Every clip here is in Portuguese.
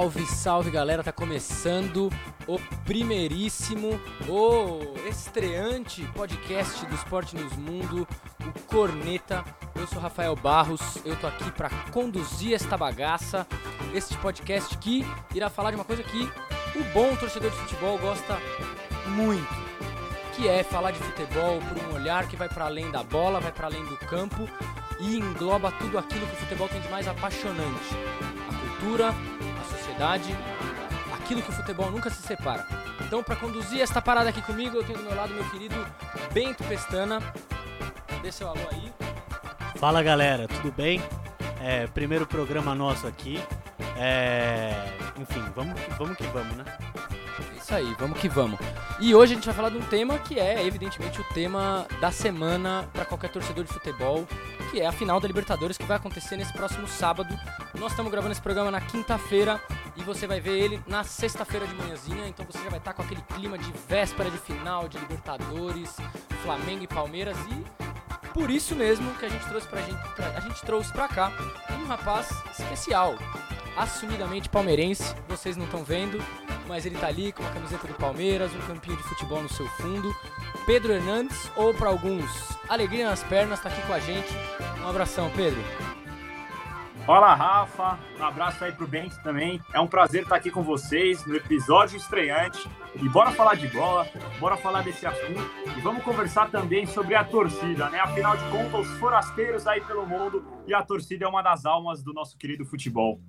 Salve, salve galera, tá começando o primeiríssimo, o estreante podcast do Esporte News Mundo, o Corneta. Eu sou Rafael Barros, eu tô aqui para conduzir esta bagaça, este podcast que irá falar de uma coisa que o bom torcedor de futebol gosta muito, que é falar de futebol por um olhar que vai para além da bola, vai para além do campo e engloba tudo aquilo que o futebol tem de mais apaixonante. A cultura, aquilo que o futebol nunca se separa. Então, para conduzir esta parada aqui comigo, eu tenho do meu lado meu querido Bento Pestana. Dê seu alô aí. Fala galera, tudo bem? É, primeiro programa nosso aqui. É, enfim, vamos, vamos que vamos, né? Isso aí, vamos que vamos. E hoje a gente vai falar de um tema que é, evidentemente, o tema da semana para qualquer torcedor de futebol, que é a final da Libertadores que vai acontecer nesse próximo sábado. Nós estamos gravando esse programa na quinta-feira e você vai ver ele na sexta-feira de manhãzinha, então você já vai estar com aquele clima de véspera de final de Libertadores, Flamengo e Palmeiras e por isso mesmo que a gente trouxe pra gente, pra, a gente trouxe pra cá um rapaz especial, assumidamente palmeirense, vocês não estão vendo, mas ele tá ali com a camiseta do Palmeiras, um campinho de futebol no seu fundo. Pedro Hernandes, ou para alguns, alegria nas pernas, tá aqui com a gente. Um abração, Pedro. Fala, Rafa. Um abraço aí pro Bento também. É um prazer estar aqui com vocês no episódio estreante. E bora falar de bola, bora falar desse assunto. E vamos conversar também sobre a torcida, né? Afinal de contas, os forasteiros aí pelo mundo e a torcida é uma das almas do nosso querido futebol.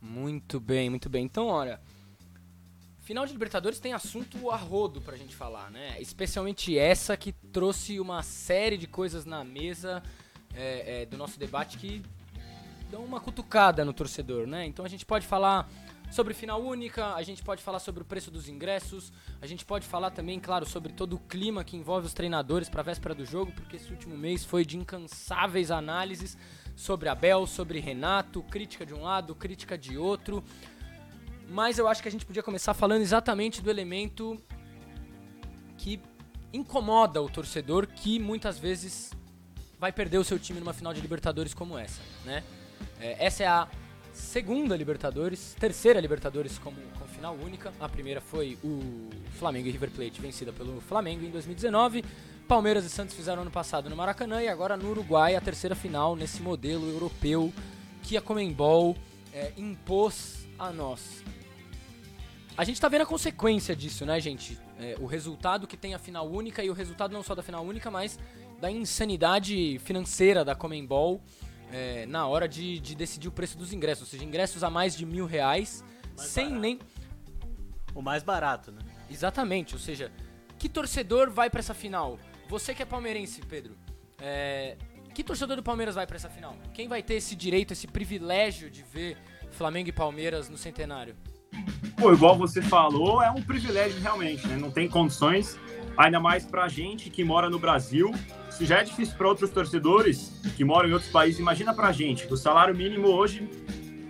Muito bem, muito bem. Então, olha, Final de Libertadores tem assunto a rodo pra gente falar, né? Especialmente essa que trouxe uma série de coisas na mesa é, é, do nosso debate que dão uma cutucada no torcedor, né? Então a gente pode falar sobre final única, a gente pode falar sobre o preço dos ingressos, a gente pode falar também, claro, sobre todo o clima que envolve os treinadores para a véspera do jogo, porque esse último mês foi de incansáveis análises sobre Abel, sobre Renato, crítica de um lado, crítica de outro. Mas eu acho que a gente podia começar falando exatamente do elemento que incomoda o torcedor, que muitas vezes vai perder o seu time numa final de Libertadores como essa, né? É, essa é a segunda Libertadores, terceira Libertadores como, com final única. A primeira foi o Flamengo e River Plate, vencida pelo Flamengo em 2019. Palmeiras e Santos fizeram ano passado no Maracanã e agora no Uruguai a terceira final nesse modelo europeu que a Comembol é, impôs a nós. A gente tá vendo a consequência disso, né, gente? É, o resultado que tem a final única e o resultado não só da final única, mas da insanidade financeira da Comembol é, na hora de, de, decidir o preço dos ingressos. Ou seja, ingressos a mais de mil reais, mais sem barato. nem. O mais barato, né? Exatamente, ou seja, que torcedor vai para essa final? Você que é palmeirense, Pedro. É, que torcedor do Palmeiras vai para essa final? Quem vai ter esse direito, esse privilégio de ver Flamengo e Palmeiras no centenário? Pô, igual você falou, é um privilégio realmente, né? Não tem condições, ainda mais pra gente que mora no Brasil. Se já é difícil para outros torcedores que moram em outros países, imagina pra gente, o salário mínimo hoje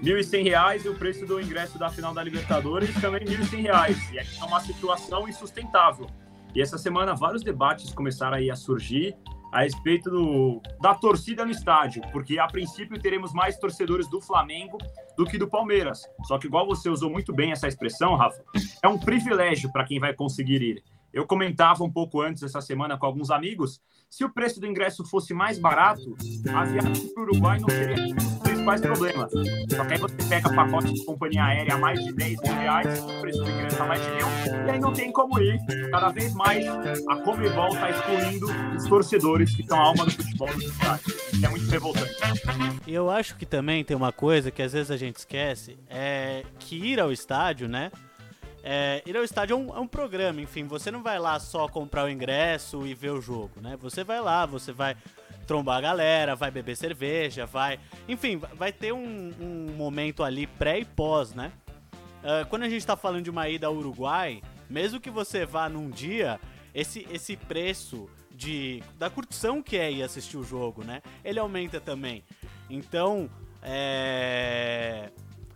R$ 1.100 e o preço do ingresso da final da Libertadores também R$ 1.100. E é uma situação insustentável. E essa semana vários debates começaram aí a surgir a respeito do, da torcida no estádio, porque a princípio teremos mais torcedores do Flamengo do que do Palmeiras. Só que, igual você usou muito bem essa expressão, Rafa, é um privilégio para quem vai conseguir ir. Eu comentava um pouco antes essa semana com alguns amigos, se o preço do ingresso fosse mais barato, a viagem para o Uruguai não seria principais problemas. Só que aí você pega pacote de companhia aérea a mais de 10 mil reais, o preço do ingresso a mais de mil, e aí não tem como ir. Cada vez mais a Comebol está excluindo os torcedores que são a alma do futebol do. Isso é muito revoltante. Eu acho que também tem uma coisa que às vezes a gente esquece, é que ir ao estádio, né? É, ir ao estádio é um, é um, programa, enfim, você não vai lá só comprar o ingresso e ver o jogo, né? Você vai lá, você vai trombar a galera, vai beber cerveja, vai. Enfim, vai ter um, um momento ali pré e pós, né? Uh, quando a gente tá falando de uma ida ao Uruguai, mesmo que você vá num dia, esse, esse preço de da curtição que é ir assistir o jogo, né? Ele aumenta também. Então, é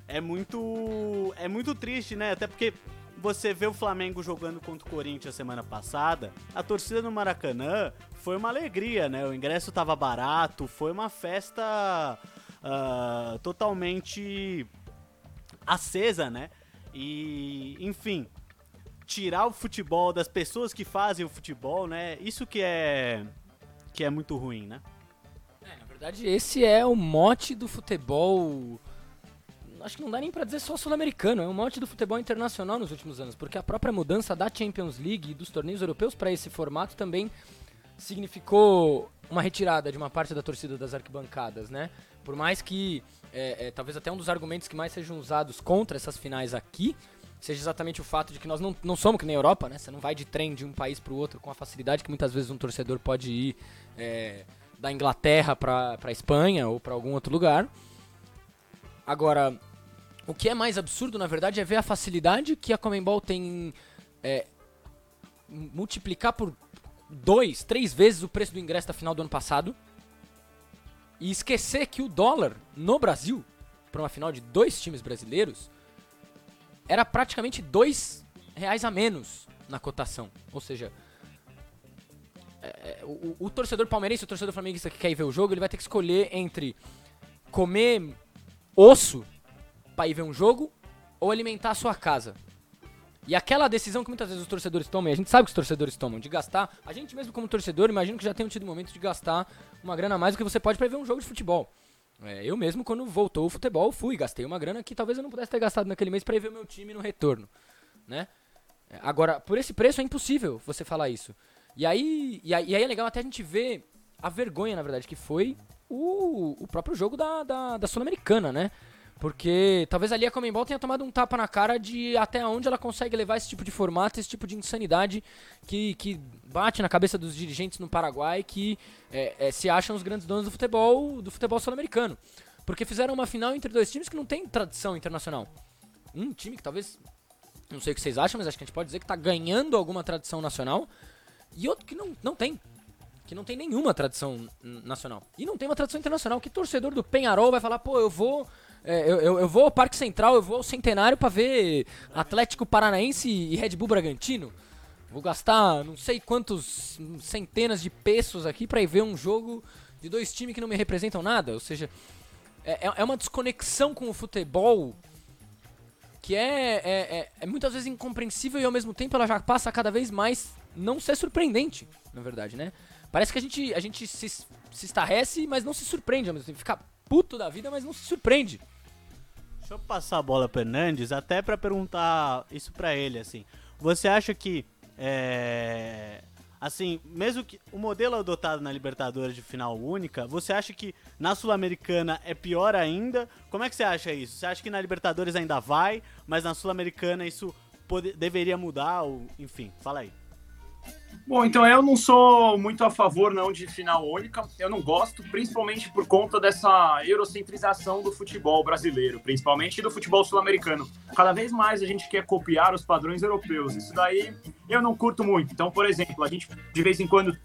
é muito é muito triste, né? Até porque você vê o Flamengo jogando contra o Corinthians semana passada, a torcida no Maracanã foi uma alegria, né? O ingresso tava barato, foi uma festa uh, totalmente acesa, né? E, enfim, tirar o futebol das pessoas que fazem o futebol, né? Isso que é que é muito ruim, né? É, na verdade, esse é o mote do futebol. Acho que não dá nem pra dizer só sul-americano, é o mote do futebol internacional nos últimos anos, porque a própria mudança da Champions League e dos torneios europeus para esse formato também significou uma retirada de uma parte da torcida das arquibancadas, né? Por mais que é, é, talvez até um dos argumentos que mais sejam usados contra essas finais aqui seja exatamente o fato de que nós não, não somos que nem a Europa, né? Você não vai de trem de um país para o outro com a facilidade que muitas vezes um torcedor pode ir é, da Inglaterra para Espanha ou para algum outro lugar. Agora, o que é mais absurdo, na verdade, é ver a facilidade que a Comembol tem é, multiplicar por dois, três vezes o preço do ingresso da final do ano passado e esquecer que o dólar no Brasil, para uma final de dois times brasileiros, era praticamente dois reais a menos na cotação. Ou seja, é, é, o, o, torcedor palmeirense, o torcedor flamenguista que quer ir ver o jogo, ele vai ter que escolher entre comer osso para ir ver um jogo ou alimentar a sua casa. E aquela decisão que muitas vezes os torcedores tomam, e a gente sabe que os torcedores tomam, de gastar, a gente mesmo como torcedor, imagino que já tenham tido momento de gastar uma grana a mais do que você pode para ver um jogo de futebol. É, eu mesmo, quando voltou o futebol, fui, gastei uma grana que talvez eu não pudesse ter gastado naquele mês para ver o meu time no retorno, né? É, agora, por esse preço é impossível você falar isso. E aí, e aí, e aí é legal até a gente ver a vergonha, na verdade, que foi o, o próprio jogo da, da, da Sul-Americana, né? Porque talvez ali a Comembol tenha tomado um tapa na cara de até onde ela consegue levar esse tipo de formato, esse tipo de insanidade que, que bate na cabeça dos dirigentes no Paraguai que é, é, se acham os grandes donos do futebol do futebol sul-americano. Porque fizeram uma final entre dois times que não tem tradição internacional. Um time que talvez. Não sei o que vocês acham, mas acho que a gente pode dizer que está ganhando alguma tradição nacional. E outro que não, não tem. Que não tem nenhuma tradição nacional. E não tem uma tradição internacional. Que torcedor do Penharol vai falar, pô, eu vou é, eu, eu, eu, vou ao Parque Central, eu vou ao Centenário para ver Atlético Paranaense e Red Bull Bragantino. Vou gastar não sei quantos centenas de pesos aqui para ir ver um jogo de dois times que não me representam nada. Ou seja, é, é, é uma desconexão com o futebol que é, é, é, é, muitas vezes incompreensível e ao mesmo tempo ela já passa cada vez mais não ser surpreendente, na verdade, né? Parece que a gente, a gente se, se estarrece, mas não se surpreende ao mesmo tempo. Fica puto da vida, mas não se surpreende. Deixa eu passar a bola pro Hernandes, até para perguntar isso para ele, assim. Você acha que, é, assim, mesmo que o modelo adotado na Libertadores de final única, você acha que na Sul-Americana é pior ainda? Como é que você acha isso? Você acha que na Libertadores ainda vai, mas na Sul-Americana isso pode, deveria mudar? Ou, enfim, fala aí. Bom, então eu não sou muito a favor não de final única. Eu não gosto, principalmente por conta dessa eurocentrização do futebol brasileiro, principalmente do futebol sul-americano. Cada vez mais a gente quer copiar os padrões europeus. Isso daí eu não curto muito. Então, por exemplo, a gente de vez em quando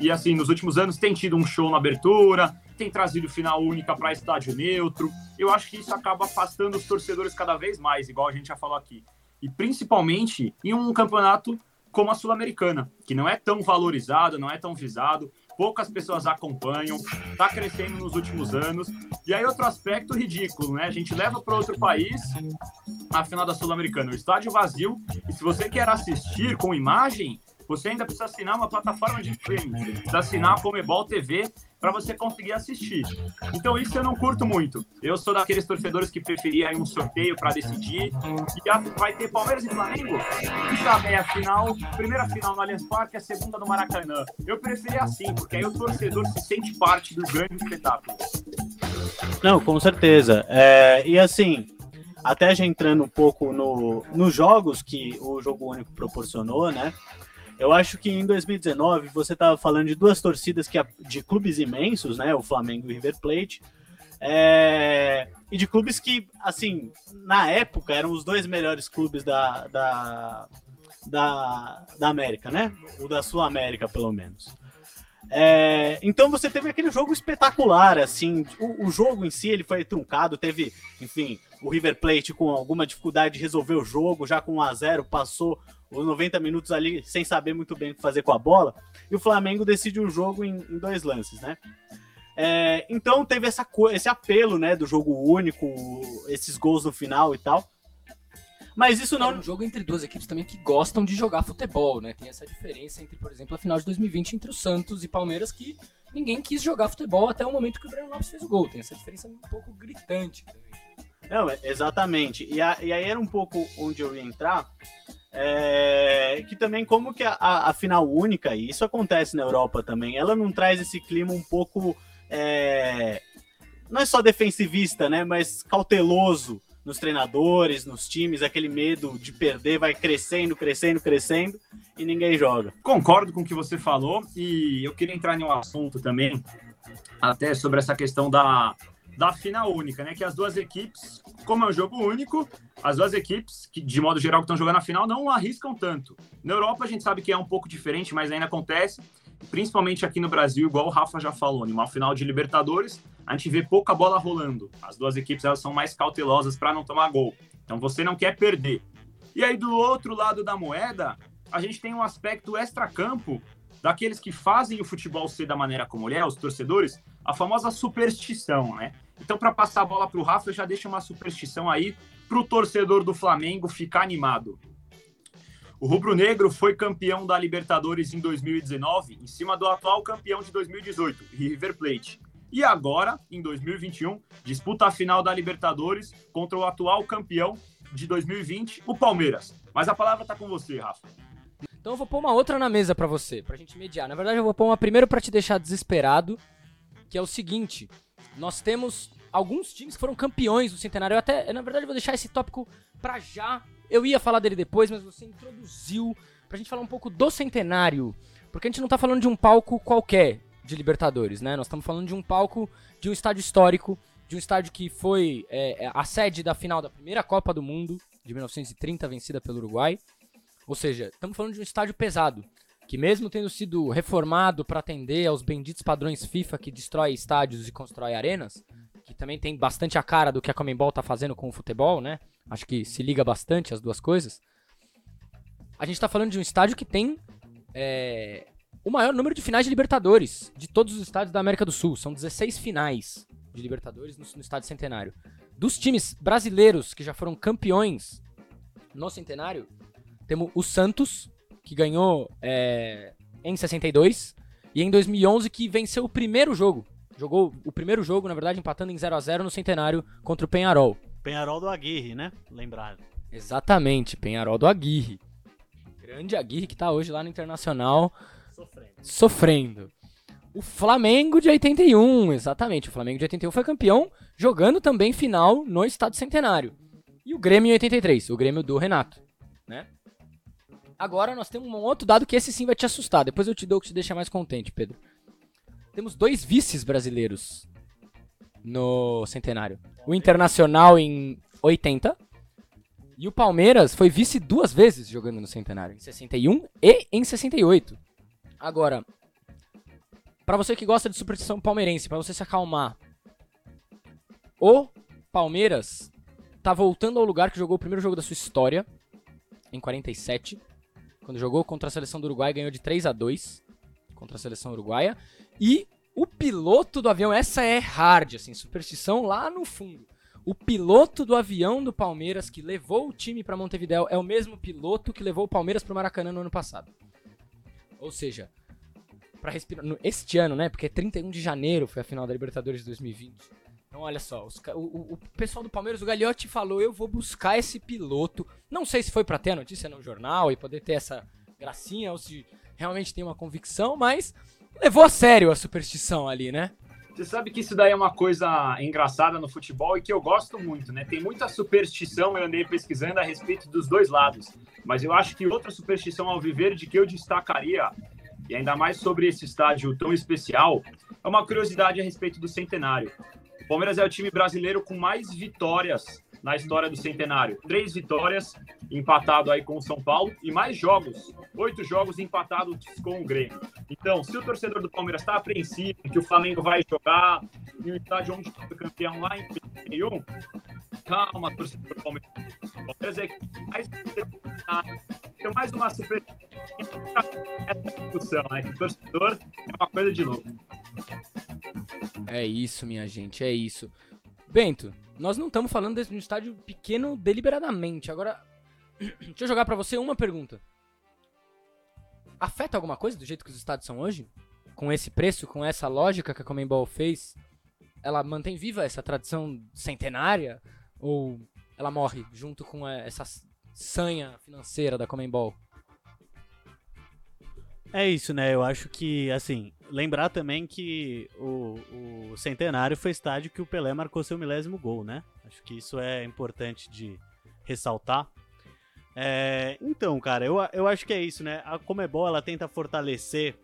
e assim, nos últimos anos tem tido um show na abertura, tem trazido final única para estádio neutro. Eu acho que isso acaba afastando os torcedores cada vez mais, igual a gente já falou aqui. E principalmente em um campeonato como a Sul-Americana, que não é tão valorizado, não é tão visado, poucas pessoas acompanham, está crescendo nos últimos anos. E aí, outro aspecto ridículo, né? A gente leva para outro país a final da Sul-Americana, o estádio vazio, e se você quer assistir com imagem, você ainda precisa assinar uma plataforma de streaming, precisa assinar a Comebol TV para você conseguir assistir. Então isso eu não curto muito. Eu sou daqueles torcedores que preferia um sorteio para decidir. E vai ter Palmeiras e Flamengo. Sabe, é a final, primeira final no Allianz Parque, a segunda no Maracanã. Eu preferia assim, porque aí o torcedor se sente parte do grande espetáculo. Não, com certeza. É, e assim, até já entrando um pouco no, nos jogos que o jogo único proporcionou, né? Eu acho que em 2019 você estava falando de duas torcidas que, de clubes imensos, né? O Flamengo e o River Plate. É, e de clubes que, assim, na época eram os dois melhores clubes da, da, da, da América, né? O da Sul América, pelo menos. É, então você teve aquele jogo espetacular, assim, o, o, jogo em si ele foi truncado, teve, enfim, o River Plate com alguma dificuldade de resolver o jogo, já com 1 a 0 passou os 90 minutos ali sem saber muito bem o que fazer com a bola, e o Flamengo decide o jogo em, em dois lances, né? É, então teve essa, esse apelo né, do jogo único, esses gols no final e tal. Mas isso não. É um jogo entre duas equipes também que gostam de jogar futebol, né? Tem essa diferença entre, por exemplo, a final de 2020 entre o Santos e Palmeiras, que ninguém quis jogar futebol até o momento que o Breno Lopes fez o gol. Tem essa diferença um pouco gritante também. Não, é, exatamente. E, a, e aí era um pouco onde eu ia entrar. É, que também como que a, a, final única, e isso acontece na Europa também, ela não traz esse clima um pouco é, não é só defensivista, né, mas cauteloso nos treinadores, nos times, aquele medo de perder vai crescendo, crescendo, crescendo e ninguém joga. Concordo com o que você falou e eu queria entrar em um assunto também, até sobre essa questão da, da final única, né? Que as duas equipes, como é um jogo único, as duas equipes, que de modo geral que estão jogando a final, não arriscam tanto. Na Europa a gente sabe que é um pouco diferente, mas ainda acontece, principalmente aqui no Brasil, igual o Rafa já falou, numa final de Libertadores, a gente vê pouca bola rolando. As duas equipes elas são mais cautelosas para não tomar gol. Então você não quer perder. E aí do outro lado da moeda, a gente tem um aspecto extra-campo daqueles que fazem o futebol ser da maneira como ele é, os torcedores, a famosa superstição, né? Então, para passar a bola para o Rafa, eu já deixo uma superstição aí para o torcedor do Flamengo ficar animado. O Rubro Negro foi campeão da Libertadores em 2019, em cima do atual campeão de 2018, River Plate. E agora, em 2021, disputa a final da Libertadores contra o atual campeão de 2020, o Palmeiras. Mas a palavra está com você, Rafa. Então eu vou pôr uma outra na mesa para você, pra gente mediar. Na verdade, eu vou pôr uma primeiro para te deixar desesperado, que é o seguinte: nós temos alguns times que foram campeões do centenário. Eu até, na verdade, vou deixar esse tópico para já. Eu ia falar dele depois, mas você introduziu pra gente falar um pouco do centenário. Porque a gente não tá falando de um palco qualquer de Libertadores, né? Nós estamos falando de um palco, de um estádio histórico, de um estádio que foi é, é a sede da final da primeira Copa do Mundo, de 1930, vencida pelo Uruguai. Ou seja, estamos falando de um estádio pesado, que mesmo tendo sido reformado para atender aos benditos padrões FIFA que destrói estádios e constrói arenas, que também tem bastante a cara do que a Comembol está fazendo com o futebol, né? Acho que se liga bastante as duas coisas. A gente está falando de um estádio que tem é, o maior número de finais de Libertadores de todos os estados da América do Sul. São 16 finais de Libertadores no, no estádio Centenário. Dos times brasileiros que já foram campeões no Centenário, temos o Santos, que ganhou é, em 62, e em 2011 que venceu o primeiro jogo. Jogou o primeiro jogo, na verdade, empatando em 0 a 0 no Centenário contra o Penharol. Penharol do Aguirre, né? Lembrado. Exatamente, Penharol do Aguirre. Grande Aguirre que tá hoje lá no Internacional Sofrendo. Sofrendo. O Flamengo de 81, exatamente. O Flamengo de 81 foi campeão, jogando também final no Estado Centenário. E o Grêmio em 83, o Grêmio do Renato, né? Agora nós temos um outro dado que esse sim vai te assustar. Depois eu te dou o que te deixa mais contente, Pedro. Temos dois vices brasileiros no Centenário. O Internacional em 80 e o Palmeiras foi vice duas vezes jogando no Centenário, em 61 e em 68. Agora, para você que gosta de superstição palmeirense, para você se acalmar, o Palmeiras tá voltando ao lugar que jogou o primeiro jogo da sua história, em 47, quando jogou contra a seleção do Uruguai, ganhou de 3 a 2 contra a seleção uruguaia, e o piloto do avião, essa é hard, assim, superstição lá no fundo. O piloto do avião do Palmeiras que levou o time para Montevideo é o mesmo piloto que levou o Palmeiras para o Maracanã no ano passado. Ou seja, para respirar. Este ano, né? Porque 31 de janeiro foi a final da Libertadores de 2020. Então, olha só, os, o, o, pessoal do Palmeiras, o Gagliotti falou: eu vou buscar esse piloto. Não sei se foi para ter a notícia no jornal e poder ter essa gracinha ou se realmente tem uma convicção, mas levou a sério a superstição ali, né? Você sabe que isso daí é uma coisa engraçada no futebol e que eu gosto muito, né? Tem muita superstição, eu andei pesquisando a respeito dos dois lados. Mas eu acho que outra superstição ao viver de que eu destacaria, e ainda mais sobre esse estádio tão especial, é uma curiosidade a respeito do centenário. O Palmeiras é o time brasileiro com mais vitórias na história do centenário. Três vitórias, empatado aí com o São Paulo, e mais jogos, oito jogos empatados com o Grêmio. Então, se o torcedor do Palmeiras está apreensivo que o Flamengo vai jogar em um estádio onde foi campeão lá em 2001, calma, torcedor do Palmeiras. O Palmeiras é mais tem mais uma super essa discussão, né? Que o torcedor é uma coisa de louco. É isso, minha gente, é isso. Bento, nós não estamos falando de um estádio pequeno deliberadamente. Agora, Deixa eu jogar pra você uma pergunta. Afeta alguma coisa do jeito que os estádios são hoje? Com esse preço, com essa lógica que a Comembol fez? Ela mantém viva essa tradição centenária? Ou ela morre junto com eh, essa sanha financeira da Comembol? É isso, né? Eu acho que, assim, lembrar também que o, o Centenário foi estádio que o Pelé marcou seu milésimo gol, né? Acho que isso é importante de ressaltar. É, então, cara, eu, eu acho que é isso, né? A Comebol, ela tenta fortalecer,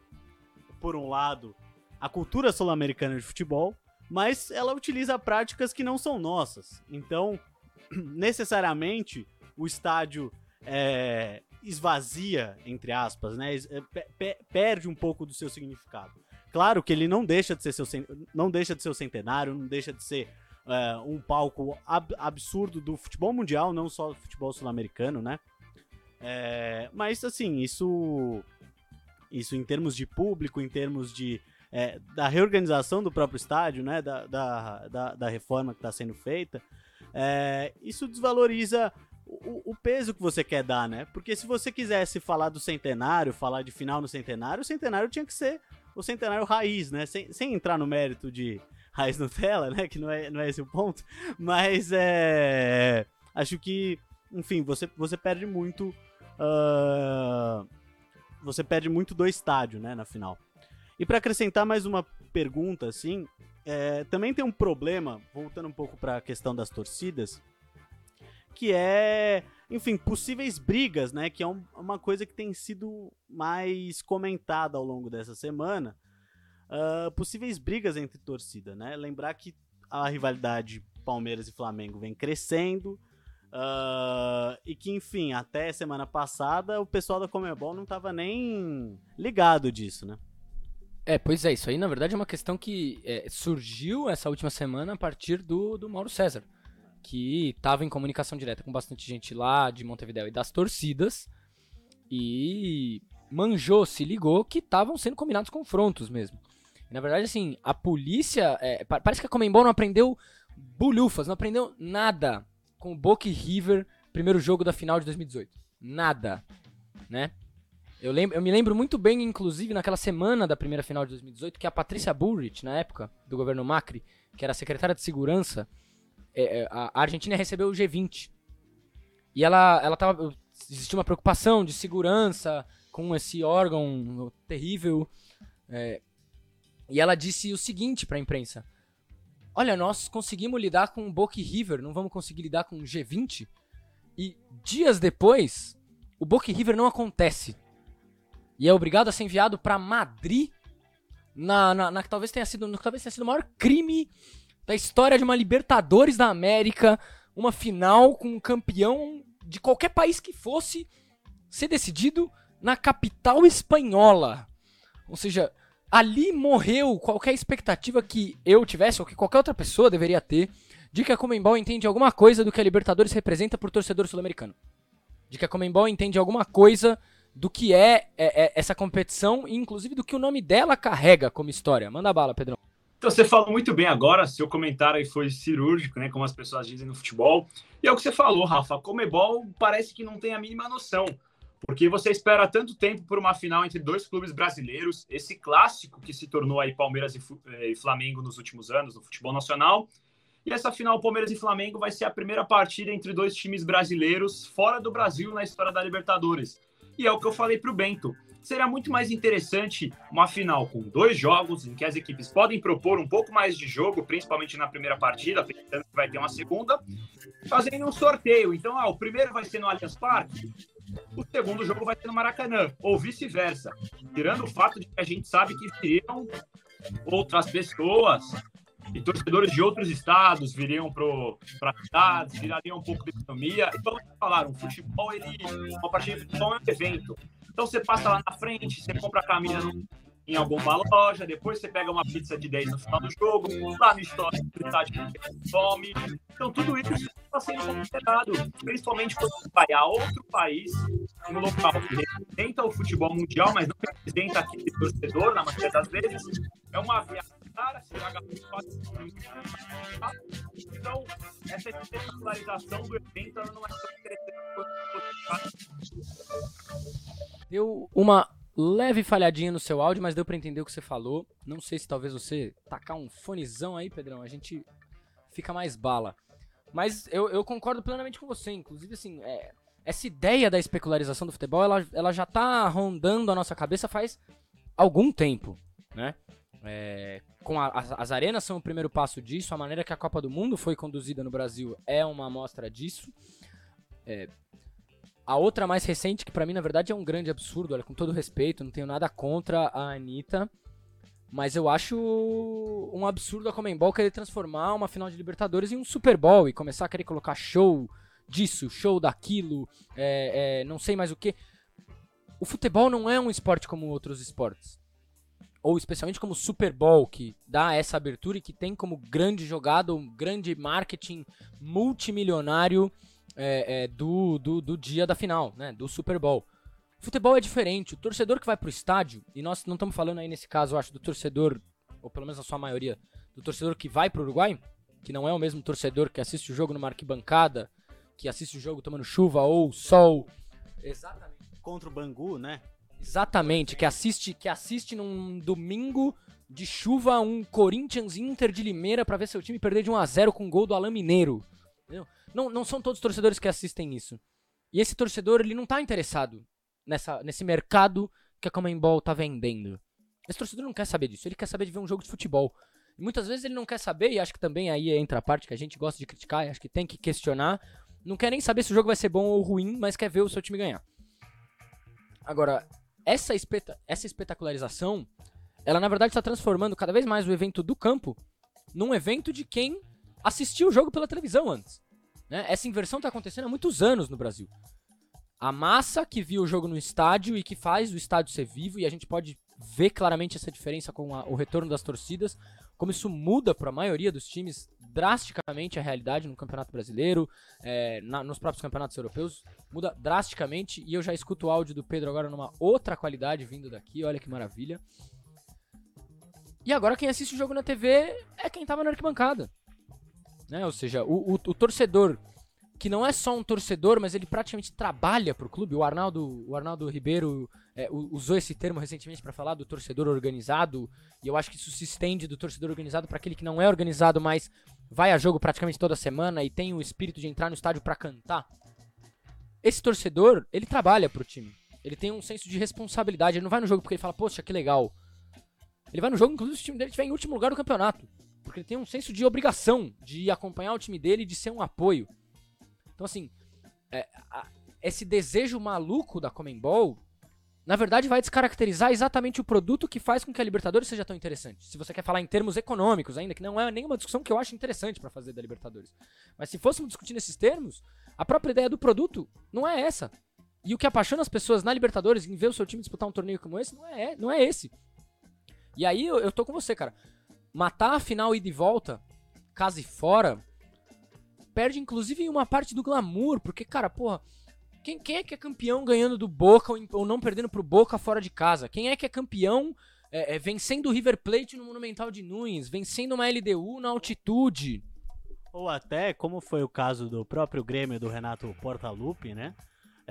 por um lado, a cultura sul-americana de futebol, mas ela utiliza práticas que não são nossas. Então, necessariamente, o estádio é, esvazia, entre aspas, né? É, perde um pouco do seu significado. Claro que ele não deixa de ser seu não deixa de ser o centenário, não deixa de ser é, um palco ab absurdo do futebol mundial, não só do futebol sul-americano, né? É, mas assim, isso isso em termos de público, em termos de é, da reorganização do próprio estádio, né? Da, da, da, da reforma que está sendo feita, é, isso desvaloriza o, o, peso que você quer dar, né? Porque se você quisesse falar do centenário, falar de final no centenário, o centenário tinha que ser o centenário raiz, né? Sem, sem entrar no mérito de raiz Nutella, né? Que não é, não é esse o ponto. Mas é. Acho que, enfim, você, você perde muito. Uh, você perde muito do estádio, né? Na final. E para acrescentar mais uma pergunta, assim, é, também tem um problema, voltando um pouco para a questão das torcidas que é, enfim, possíveis brigas, né? Que é um, uma coisa que tem sido mais comentada ao longo dessa semana. Uh, possíveis brigas entre torcida, né? Lembrar que a rivalidade Palmeiras e Flamengo vem crescendo. Uh, e que, enfim, até semana passada o pessoal da Comebol não estava nem ligado disso, né? É, pois é, isso aí na verdade é uma questão que é, surgiu essa última semana a partir do, do Mauro César que estava em comunicação direta com bastante gente lá de Montevideo e das torcidas. E manjou, se ligou que estavam sendo combinados confrontos mesmo. E, na verdade, assim, a polícia. É, parece que a Comembol não aprendeu bulhufas, não aprendeu nada com o Boca River, primeiro jogo da final de 2018. Nada. Né? Eu, lembro, eu me lembro muito bem, inclusive, naquela semana da primeira final de 2018, que a Patrícia Bullrich, na época do governo Macri, que era secretária de segurança, é, é, a Argentina recebeu o G20. E ela, ela tava. Existia uma preocupação de segurança com esse órgão terrível. É, e ela disse o seguinte para a imprensa: Olha, nós conseguimos lidar com o Boca River, não vamos conseguir lidar com o G20? E dias depois, o Boca River não acontece. E é obrigado a ser enviado para Madrid, na, na, na, que talvez tenha sido, talvez tenha sido o maior crime da história de uma Libertadores da América, uma final com um campeão de qualquer país que fosse ser decidido na capital espanhola. Ou seja, ali morreu qualquer expectativa que eu tivesse ou que qualquer outra pessoa deveria ter de que a Comembol entende alguma coisa do que a Libertadores representa por torcedor sul-americano. De que a Comembol entende alguma coisa do que é, é, é essa competição e inclusive do que o nome dela carrega como história. Manda bala, Pedrão. Então, você falou muito bem agora, seu comentário aí foi cirúrgico, né, como as pessoas dizem no futebol. E é o que você falou, Rafa, Comebol parece que não tem a mínima noção, porque você espera tanto tempo por uma final entre dois clubes brasileiros, esse clássico que se tornou aí Palmeiras e Flamengo nos últimos anos no futebol nacional. E essa final Palmeiras e Flamengo vai ser a primeira partida entre dois times brasileiros fora do Brasil na história da Libertadores. E é o que eu falei para o Bento seria muito mais interessante uma final com dois jogos, em que as equipes podem propor um pouco mais de jogo, principalmente na primeira partida, pensando que vai ter uma segunda, fazendo um sorteio. Então, ah, o primeiro vai ser no Allianz Parque, o segundo jogo vai ser no Maracanã, ou vice-versa. Tirando o fato de que a gente sabe que viriam outras pessoas e torcedores de outros estados viriam para cidades, virariam um pouco de economia. E vamos falar, um futebol, ele, uma partida de futebol é um evento. Então você passa lá na frente, você compra a camisa em alguma loja, depois você pega uma pizza de 10 no final do jogo, lá no estádio, some. Então tudo isso está sendo considerado, principalmente quando você vai a outro país, um local que representa o futebol mundial, mas não representa aquele torcedor, na maioria das vezes. É uma viagem paga Então, essa espetacularização do evento não é tão interessante quanto Deu uma leve falhadinha no seu áudio, mas deu para entender o que você falou. Não sei se talvez você tacar um fonezão aí, Pedrão, a gente fica mais bala. Mas eu, eu concordo plenamente com você. Inclusive, assim, é, essa ideia da especularização do futebol, ela, ela já tá rondando a nossa cabeça faz algum tempo, né? É, com a, as, as, arenas são o primeiro passo disso, a maneira que a Copa do Mundo foi conduzida no Brasil é uma amostra disso. É, a outra mais recente, que para mim na verdade é um grande absurdo, olha, com todo respeito, não tenho nada contra a Anitta, mas eu acho um absurdo a Comembol querer transformar uma final de Libertadores em um Super Bowl e começar a querer colocar show disso, show daquilo, é, é, não sei mais o que. O futebol não é um esporte como outros esportes. Ou especialmente como o Super Bowl, que dá essa abertura e que tem como grande jogada, um grande marketing multimilionário é, é, do, do, do dia da final, né? Do Super Bowl. Futebol é diferente. O torcedor que vai pro estádio, e nós não estamos falando aí nesse caso, eu acho, do torcedor, ou pelo menos a sua maioria, do torcedor que vai pro Uruguai, que não é o mesmo torcedor que assiste o jogo numa arquibancada, que assiste o jogo tomando chuva ou sol. Exatamente. Contra o Bangu, né? Exatamente, que assiste, que assiste num domingo de chuva um Corinthians Inter de Limeira para ver seu time perder de 1 a 0 com um gol do Alain Mineiro. Entendeu? Não, não são todos os torcedores que assistem isso. E esse torcedor, ele não tá interessado nessa, nesse mercado que a Comembol tá vendendo. Esse torcedor não quer saber disso, ele quer saber de ver um jogo de futebol. E muitas vezes ele não quer saber, e acho que também aí entra a parte que a gente gosta de criticar, e acho que tem que questionar. Não quer nem saber se o jogo vai ser bom ou ruim, mas quer ver o seu time ganhar. Agora, essa, espeta essa espetacularização, ela na verdade está transformando cada vez mais o evento do campo num evento de quem assistiu o jogo pela televisão antes. Né? Essa inversão está acontecendo há muitos anos no Brasil. A massa que viu o jogo no estádio e que faz o estádio ser vivo, e a gente pode ver claramente essa diferença com a, o retorno das torcidas, como isso muda para a maioria dos times drasticamente a realidade no Campeonato Brasileiro, é, na, nos próprios campeonatos europeus, muda drasticamente. E eu já escuto o áudio do Pedro agora numa outra qualidade vindo daqui, olha que maravilha. E agora quem assiste o jogo na TV é quem estava na arquibancada. Né? Ou seja, o, o, o, torcedor, que não é só um torcedor, mas ele praticamente trabalha para o clube. O Arnaldo, o Arnaldo Ribeiro é, usou esse termo recentemente para falar do torcedor organizado, e eu acho que isso se estende do torcedor organizado para aquele que não é organizado, mas vai a jogo praticamente toda semana e tem o espírito de entrar no estádio para cantar. Esse torcedor, ele trabalha pro time. Ele tem um senso de responsabilidade. Ele não vai no jogo porque ele fala, poxa, que legal. Ele vai no jogo, inclusive, se o time dele estiver em último lugar do campeonato. Porque ele tem um senso de obrigação de acompanhar o time dele e de ser um apoio. Então, assim, é, a, esse desejo maluco da Comembol, na verdade, vai descaracterizar exatamente o produto que faz com que a Libertadores seja tão interessante. Se você quer falar em termos econômicos ainda, que não é nenhuma discussão que eu acho interessante para fazer da Libertadores. Mas se fôssemos discutir nesses termos, a própria ideia do produto não é essa. E o que apaixona as pessoas na Libertadores em ver o seu time disputar um torneio como esse não é, não é esse. E aí eu, eu tô com você, cara matar a final e de volta, casa e fora, perde inclusive uma parte do glamour, porque, cara, porra, quem, quem é que é campeão ganhando do Boca ou, não perdendo pro Boca fora de casa? Quem é que é campeão é, é, vencendo o River Plate no Monumental de Nunes, vencendo uma LDU na altitude? Ou até, como foi o caso do próprio Grêmio do Renato Portaluppi, né?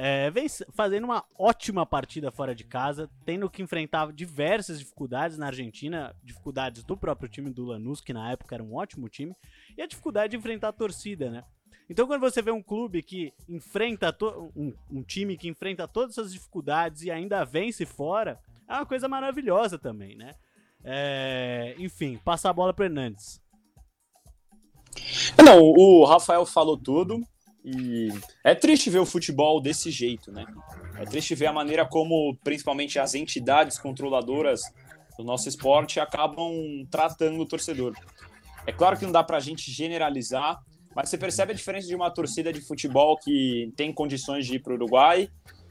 É, vem fazendo uma ótima partida fora de casa, tendo que enfrentar diversas dificuldades na Argentina, dificuldades do próprio time do Lanús, que na época era um ótimo time, e a dificuldade de enfrentar a torcida, né? Então quando você vê um clube que enfrenta um, um time que enfrenta todas essas dificuldades e ainda vence fora, é uma coisa maravilhosa também, né? É, enfim, passa a bola para Hernandes. Não, o Rafael falou tudo. E é triste ver o futebol desse jeito, né? É triste ver a maneira como, principalmente, as entidades controladoras do nosso esporte acabam tratando o torcedor. É claro que não dá para a gente generalizar, mas você percebe a diferença de uma torcida de futebol que tem condições de ir para o Uruguai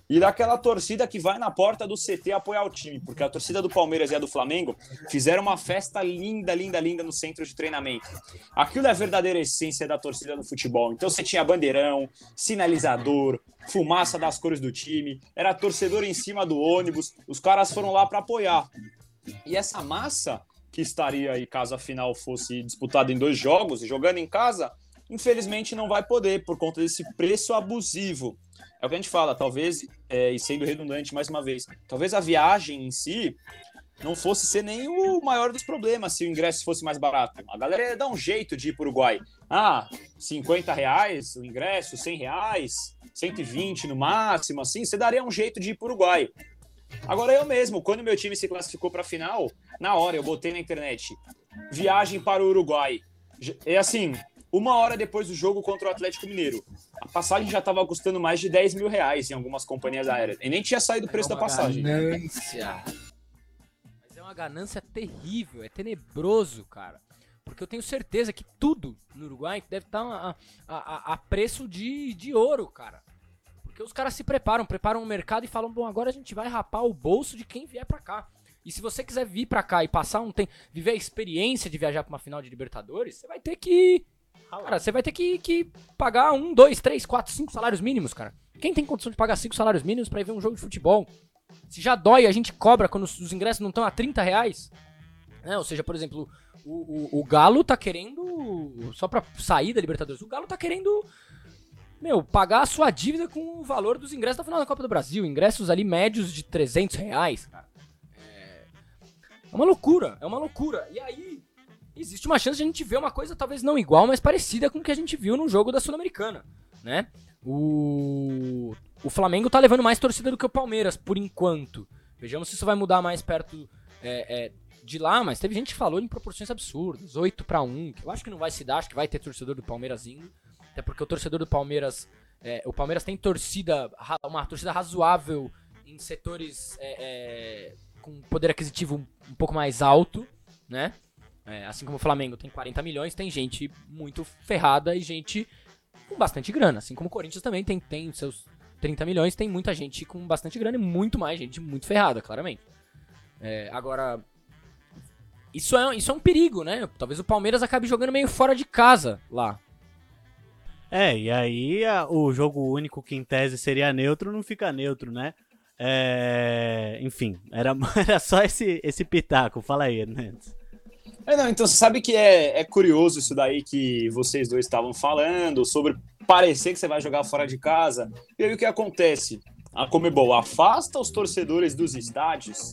e daquela torcida que vai na porta do CT apoiar o time, porque a torcida do Palmeiras e a do Flamengo fizeram uma festa linda, linda, linda no centro de treinamento. Aquilo é a verdadeira essência da torcida no futebol. Então você tinha bandeirão, sinalizador, fumaça das cores do time, era torcedor em cima do ônibus, os caras foram lá para apoiar. E essa massa que estaria aí caso a final fosse disputada em dois jogos, jogando em casa, infelizmente não vai poder por conta desse preço abusivo. É o que a gente fala, talvez, é, e sendo redundante mais uma vez, talvez a viagem em si não fosse ser nem o maior dos problemas se o ingresso fosse mais barato. A galera ia dar um jeito de ir para o Uruguai. Ah, 50 reais o ingresso, 100 reais, 120 no máximo, assim, você daria um jeito de ir para o Uruguai. Agora eu mesmo, quando meu time se classificou para a final, na hora eu botei na internet, viagem para o Uruguai. É assim, uma hora depois do jogo contra o Atlético Mineiro. A passagem já estava custando mais de 10 mil reais em algumas companhias aéreas. E nem tinha saído o preço é da passagem. Ganância. Mas é uma ganância terrível, é tenebroso, cara. Porque eu tenho certeza que tudo no Uruguai deve estar a, a, a, preço de, de ouro, cara. Porque os caras se preparam, preparam o mercado e falam: bom, agora a gente vai rapar o bolso de quem vier pra cá. E se você quiser vir pra cá e passar um tempo, viver a experiência de viajar pra uma final de Libertadores, você vai ter que Cara, você vai ter que, que pagar um, dois, três, quatro, cinco salários mínimos, cara. Quem tem condição de pagar cinco salários mínimos para ir ver um jogo de futebol? Se já dói, a gente cobra quando os ingressos não estão a 30 reais. Né? Ou seja, por exemplo, o, o, o, Galo tá querendo. Só pra sair da Libertadores, o Galo tá querendo. Meu, pagar a sua dívida com o valor dos ingressos da final da Copa do Brasil. Ingressos ali médios de 300 reais, cara. É, é uma loucura, é uma loucura. E aí, existe uma chance de a gente ver uma coisa talvez não igual, mas parecida com o que a gente viu no jogo da Sul-Americana, né? O, o Flamengo tá levando mais torcida do que o Palmeiras, por enquanto. Vejamos se isso vai mudar mais perto é, é, de lá, mas teve gente que falou em proporções absurdas, 8 para 1, que eu acho que não vai se dar, acho que vai ter torcedor do Palmeiras indo, até porque o torcedor do Palmeiras, é, o Palmeiras tem torcida, uma torcida razoável em setores é, é, com poder aquisitivo um, pouco mais alto, né? É, assim como o Flamengo tem 40 milhões, tem gente muito ferrada e gente com bastante grana. Assim como o Corinthians também tem, tem seus 30 milhões, tem muita gente com bastante grana e muito mais gente muito ferrada, claramente. É, agora, isso é, isso é um perigo, né? Talvez o Palmeiras acabe jogando meio fora de casa lá. É, e aí a, o jogo único que em tese seria neutro não fica neutro, né? É, enfim, era, era só esse, esse pitaco. Fala aí, Nantes. É, não, então você sabe que é, é curioso isso daí que vocês dois estavam falando, sobre parecer que você vai jogar fora de casa. E aí o que acontece? A Comebol afasta os torcedores dos estádios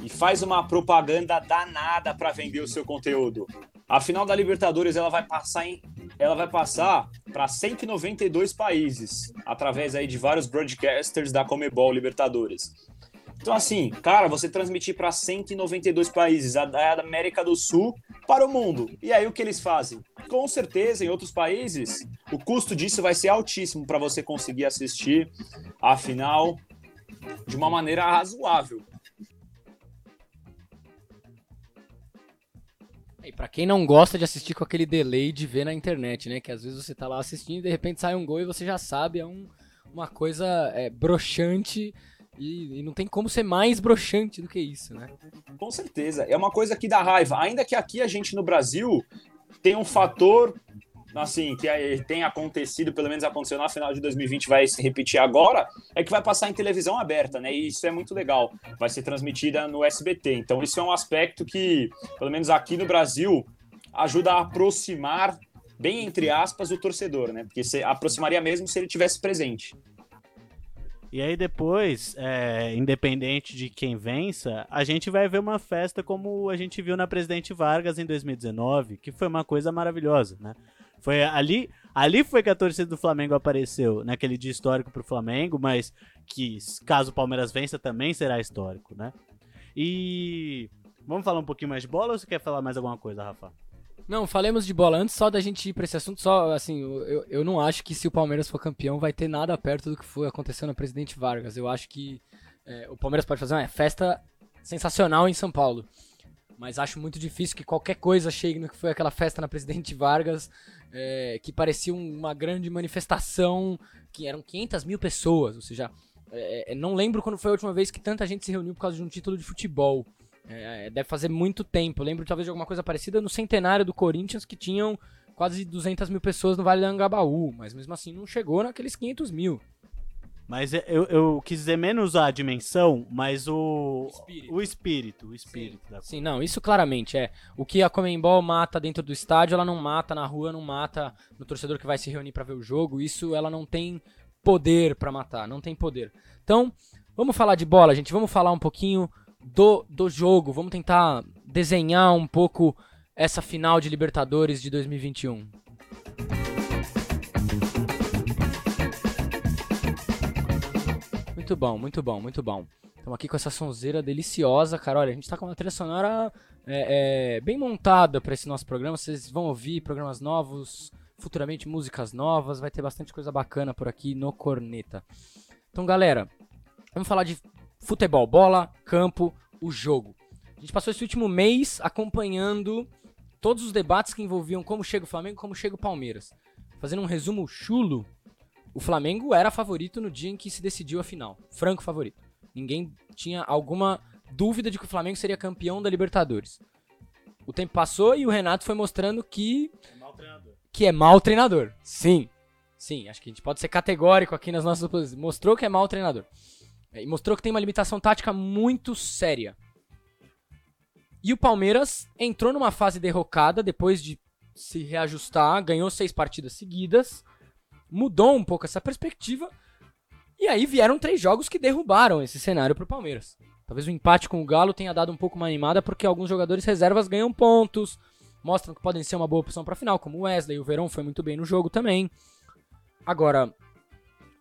e faz uma propaganda danada para vender o seu conteúdo. A final da Libertadores ela vai passar em, ela vai passar para 192 países através aí de vários broadcasters da Comebol Libertadores. Então, assim, cara, você transmitir para 192 países, a, da América do Sul para o mundo. E aí o que eles fazem? Com certeza, em outros países, o custo disso vai ser altíssimo para você conseguir assistir a final de uma maneira razoável. E para quem não gosta de assistir com aquele delay de ver na internet, né? Que às vezes você tá lá assistindo e de repente sai um gol e você já sabe, é um, uma coisa é, broxante e, e, não tem como ser mais broxante do que isso, né? Com certeza. É uma coisa que dá raiva. Ainda que aqui a gente no Brasil tem um fator assim, que é, tem acontecido, pelo menos aconteceu na final de 2020, vai se repetir agora, é que vai passar em televisão aberta, né? E isso é muito legal. Vai ser transmitida no SBT. Então, isso é um aspecto que, pelo menos aqui no Brasil, ajuda a aproximar, bem entre aspas, o torcedor, né? Porque se aproximaria mesmo se ele tivesse presente. E aí depois, é, independente de quem vença, a gente vai ver uma festa como a gente viu na Presidente Vargas em 2019, que foi uma coisa maravilhosa, né? Foi ali, ali foi que a torcida do Flamengo apareceu, naquele dia histórico pro Flamengo, mas que caso o Palmeiras vença também será histórico, né? E vamos falar um pouquinho mais de bola ou você quer falar mais alguma coisa, Rafa? Não, falemos de bola. Antes só da gente ir pra esse assunto, só assim, eu, eu não acho que se o Palmeiras for campeão vai ter nada perto do que foi acontecendo na Presidente Vargas. Eu acho que é, o Palmeiras pode fazer uma festa sensacional em São Paulo. Mas acho muito difícil que qualquer coisa chegue no que foi aquela festa na Presidente Vargas, é, que parecia uma grande manifestação, que eram 500 mil pessoas. Ou seja, é, é, não lembro quando foi a última vez que tanta gente se reuniu por causa de um título de futebol. É, deve fazer muito tempo. Eu lembro talvez de alguma coisa parecida no centenário do Corinthians, que tinham quase 200 mil pessoas no Vale do Angabaú, mas mesmo assim não chegou naqueles 500 mil. Mas é, eu, eu quis dizer menos a dimensão, mas o. O espírito. O espírito, o espírito da coisa. Sim, não, isso claramente é. O que a Comembol mata dentro do estádio, ela não mata na rua, não mata no torcedor que vai se reunir pra ver o jogo. Isso ela não tem poder pra matar, não tem poder. Então, vamos falar de bola, gente. Vamos falar um pouquinho do, do jogo. Vamos tentar desenhar um pouco essa final de Libertadores de 2021. Muito bom, muito bom, muito bom. Estamos aqui com essa sonzeira deliciosa, cara. Olha, a gente tá com uma trilha sonora é, é, bem montada para esse nosso programa. Vocês vão ouvir programas novos, futuramente músicas novas. Vai ter bastante coisa bacana por aqui no Corneta. Então, galera, vamos falar de futebol, bola, campo, o jogo. A gente passou esse último mês acompanhando todos os debates que envolviam como chega o Flamengo e como chega o Palmeiras. Fazendo um resumo chulo, o Flamengo era favorito no dia em que se decidiu a final. Franco favorito. Ninguém tinha alguma dúvida de que o Flamengo seria campeão da Libertadores. O tempo passou e o Renato foi mostrando que que é mau treinador. Sim. Sim, acho que a gente pode ser categórico aqui nas nossas posições. Mostrou que é mau treinador. É, E mostrou que tem uma limitação tática muito séria. E o Palmeiras entrou numa fase derrocada depois de se reajustar, ganhou seis partidas seguidas, mudou um pouco essa perspectiva. E aí vieram três jogos que derrubaram esse cenário pro Palmeiras. Talvez o empate com o Galo tenha dado um pouco uma animada, porque alguns jogadores reservas ganham pontos, mostram que podem ser uma boa opção pra final, como o Wesley, o Verão foi muito bem no jogo também. Agora,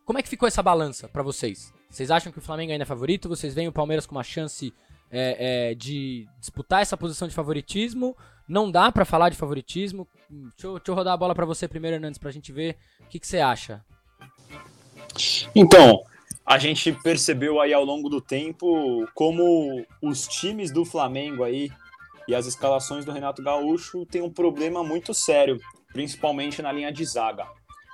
como é que ficou essa balança pra vocês? Vocês acham que o Flamengo ainda é favorito? Vocês veem o Palmeiras com uma chance é, é, de disputar essa posição de favoritismo? Não dá pra falar de favoritismo? Deixa eu, deixa eu rodar a bola pra você primeiro, Hernandes, pra gente ver o que, que você acha. Então, a gente percebeu aí ao longo do tempo como os times do Flamengo aí e as escalações do Renato Gaúcho têm um problema muito sério, principalmente na linha de zaga.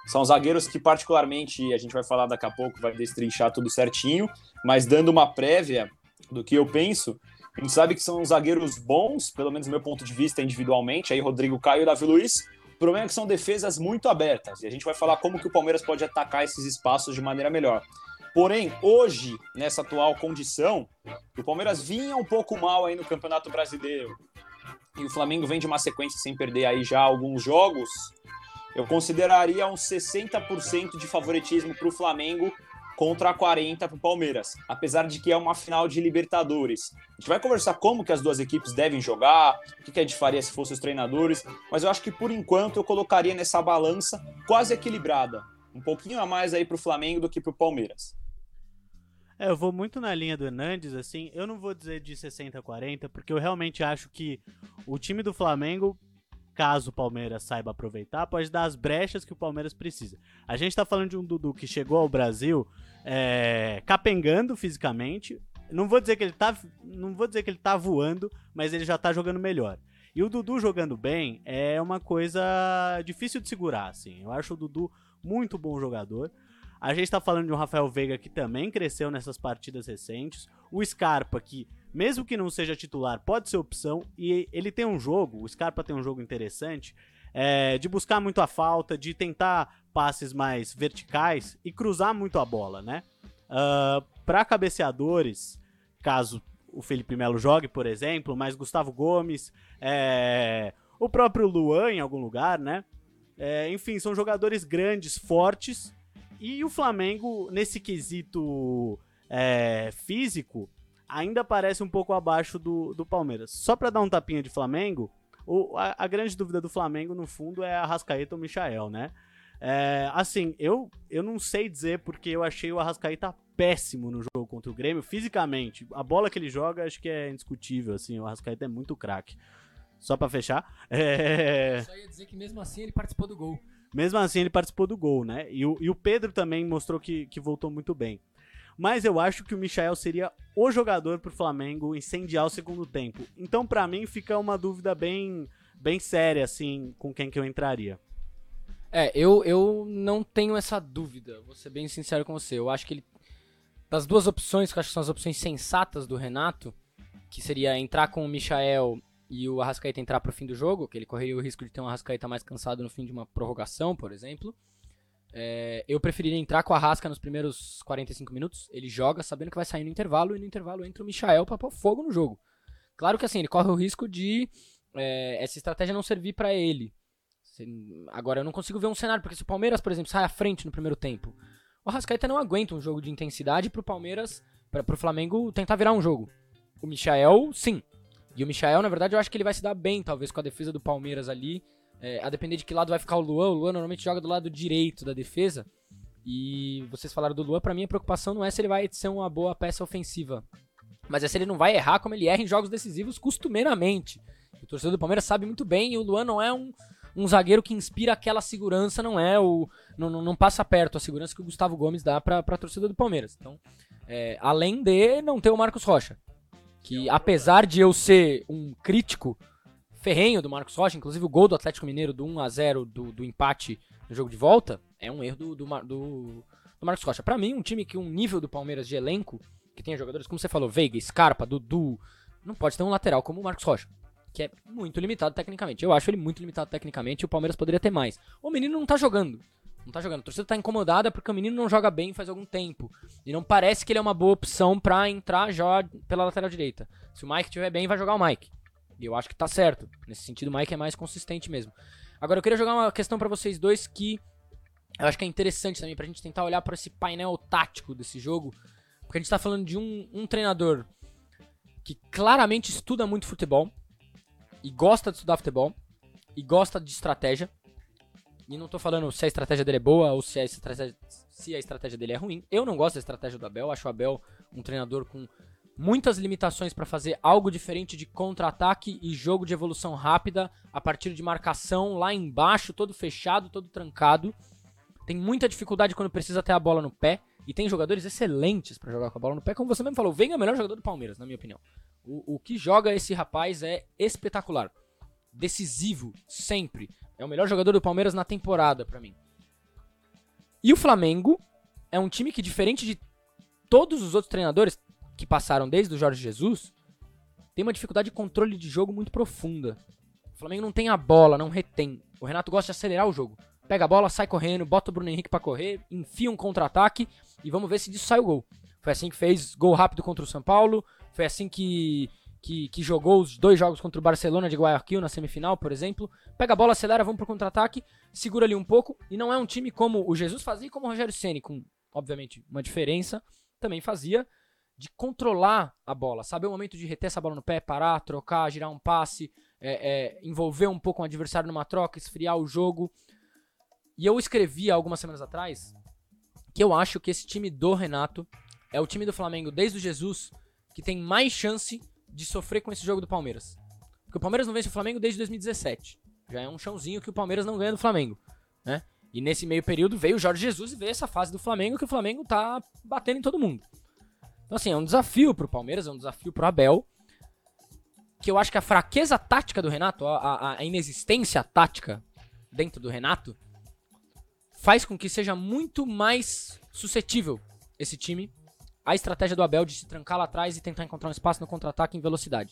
São zagueiros que, particularmente, a gente vai falar daqui a pouco, vai destrinchar tudo certinho, mas dando uma prévia do que eu penso, a gente sabe que são zagueiros bons, pelo menos do meu ponto de vista individualmente, aí Rodrigo Caio e Davi Luiz. O problema é que são defesas muito abertas, e a gente vai falar como que o Palmeiras pode atacar esses espaços de maneira melhor. Porém, hoje, nessa atual condição, o Palmeiras vinha um pouco mal aí no Campeonato Brasileiro, e o Flamengo vem de uma sequência sem perder aí já alguns jogos, eu consideraria uns 60% de favoritismo para o Flamengo contra 40% para o Palmeiras, apesar de que é uma final de Libertadores. A gente vai conversar como que as duas equipes devem jogar, o que, que a gente faria se fossem os treinadores, mas eu acho que por enquanto eu colocaria nessa balança quase equilibrada, um pouquinho a mais aí para o Flamengo do que para o Palmeiras. É, eu vou muito na linha do Hernandes, assim, eu não vou dizer de 60 a 40, porque eu realmente acho que o time do Flamengo, caso o Palmeiras saiba aproveitar, pode dar as brechas que o Palmeiras precisa. A gente tá falando de um Dudu que chegou ao Brasil é, capengando fisicamente, não vou dizer que ele tá, não vou dizer que ele tá voando, mas ele já tá jogando melhor. E o Dudu jogando bem é uma coisa difícil de segurar, assim. Eu acho o Dudu muito bom jogador. A gente tá falando de um Rafael Veiga que também cresceu nessas partidas recentes. O Scarpa, que, mesmo que não seja titular, pode ser opção. E ele tem um jogo, o Scarpa tem um jogo interessante, é, de buscar muito a falta, de tentar passes mais verticais e cruzar muito a bola, né? Uh, para cabeceadores, caso o Felipe Melo jogue, por exemplo, mas Gustavo Gomes, é, o próprio Luan em algum lugar, né? É, enfim, são jogadores grandes, fortes. E o Flamengo, nesse quesito é, físico, ainda parece um pouco abaixo do, do Palmeiras. Só para dar um tapinha de Flamengo, o, a, a, grande dúvida do Flamengo, no fundo, é a Arrascaeta ou o Michael, né? É, assim, eu, eu não sei dizer porque eu achei o Arrascaeta péssimo no jogo contra o Grêmio, fisicamente. A bola que ele joga, acho que é indiscutível, assim, o Arrascaeta é muito craque. Só para fechar. É... Só ia dizer que mesmo assim ele participou do gol. Mesmo assim, ele participou do gol, né? E o, e o Pedro também mostrou que, que voltou muito bem. Mas eu acho que o Michael seria o jogador pro Flamengo incendiar o segundo tempo. Então, para mim, fica uma dúvida bem, bem séria, assim, com quem que eu entraria. É, eu, eu não tenho essa dúvida, vou ser bem sincero com você. Eu acho que ele. Das duas opções, que eu acho que são as opções sensatas do Renato, que seria entrar com o Michael e o Arrascaeta entrar pro fim do jogo, que ele correria o risco de ter um Arrascaeta mais cansado no fim de uma prorrogação, por exemplo. É, eu preferiria entrar com a Rasca nos primeiros 45 minutos. Ele joga sabendo que vai sair no intervalo e no intervalo entra o Michael pra pôr fogo no jogo. Claro que assim, ele corre o risco de é, essa estratégia não servir para ele. Agora eu não consigo ver um cenário, porque se o Palmeiras, por exemplo, sai à frente no primeiro tempo, o Rascaeta não aguenta um jogo de intensidade pro Palmeiras, pra, pro Flamengo tentar virar um jogo. O Michael, sim. E o Michael, na verdade, eu acho que ele vai se dar bem, talvez, com a defesa do Palmeiras ali. É, a depender de que lado vai ficar o Luan. O Luan normalmente joga do lado direito da defesa. E vocês falaram do Luan, pra mim a preocupação não é se ele vai ser uma boa peça ofensiva. Mas é se ele não vai errar como ele erra em jogos decisivos costumeiramente. O torcedor do Palmeiras sabe muito bem, e o Luan não é um, um zagueiro que inspira aquela segurança, não é o. Não, não, não passa perto a segurança que o Gustavo Gomes dá pra, pra torcida do Palmeiras. Então, é, além de não ter o Marcos Rocha. Que apesar de eu ser um crítico ferrenho do Marcos Rocha, inclusive o gol do Atlético Mineiro do 1 a 0 do, do empate no jogo de volta, é um erro do, do, do, do Marcos Rocha. Para mim, um time que um nível do Palmeiras de elenco, que tem jogadores, como você falou, Veiga, Scarpa, Dudu, não pode ter um lateral como o Marcos Rocha que é muito limitado tecnicamente. Eu acho ele muito limitado tecnicamente e o Palmeiras poderia ter mais. O menino não tá jogando. Não tá jogando. A torcida tá incomodada porque o menino não joga bem faz algum tempo. E não parece que ele é uma boa opção pra entrar já pela lateral direita. Se o Mike estiver bem, vai jogar o Mike. E eu acho que tá certo. Nesse sentido, o Mike é mais consistente mesmo. Agora, eu queria jogar uma questão para vocês dois que eu acho que é interessante também pra gente tentar olhar para esse painel tático desse jogo. Porque a gente tá falando de um, um treinador que claramente estuda muito futebol e gosta de estudar futebol e gosta de estratégia. E não tô falando se a estratégia dele é boa ou se a estratégia, se a estratégia dele é ruim. Eu não gosto da estratégia do Abel. Acho o Abel um treinador com muitas limitações para fazer algo diferente de contra-ataque e jogo de evolução rápida a partir de marcação lá embaixo, todo fechado, todo trancado. Tem muita dificuldade quando precisa ter a bola no pé. E tem jogadores excelentes para jogar com a bola no pé, como você mesmo falou. Vem é o melhor jogador do Palmeiras, na minha opinião. O, o que joga esse rapaz é espetacular. Decisivo, sempre. É o melhor jogador do Palmeiras na temporada, para mim. E o Flamengo é um time que, diferente de todos os outros treinadores que passaram desde o Jorge Jesus, tem uma dificuldade de controle de jogo muito profunda. O Flamengo não tem a bola, não retém. O Renato gosta de acelerar o jogo. Pega a bola, sai correndo, bota o Bruno Henrique para correr, enfia um contra-ataque e vamos ver se disso sai o gol. Foi assim que fez gol rápido contra o São Paulo, foi assim que, que, que, jogou os dois jogos contra o Barcelona de Guayaquil na semifinal, por exemplo. Pega a bola, acelera, vamos pro contra-ataque, segura ali um pouco. E não é um time como o Jesus fazia e como o Rogério Ceni, com, obviamente, uma diferença, também fazia de controlar a bola. Saber o momento de reter essa bola no pé, parar, trocar, girar um passe, é, é, envolver um pouco o adversário numa troca, esfriar o jogo. E eu escrevi algumas semanas atrás que eu acho que esse time do Renato é o time do Flamengo desde o Jesus que tem mais chance de sofrer com esse jogo do Palmeiras. Porque o Palmeiras não vence o Flamengo desde 2017. Já é um chãozinho que o Palmeiras não ganha do Flamengo, né? E nesse meio período veio o Jorge Jesus e veio essa fase do Flamengo que o Flamengo tá batendo em todo mundo. Então assim, é um desafio pro Palmeiras, é um desafio pro Abel. Que eu acho que a fraqueza tática do Renato, a, a, inexistência tática dentro do Renato, faz com que seja muito mais suscetível esse time a estratégia do Abel de se trancar lá atrás e tentar encontrar um espaço no contra-ataque em velocidade.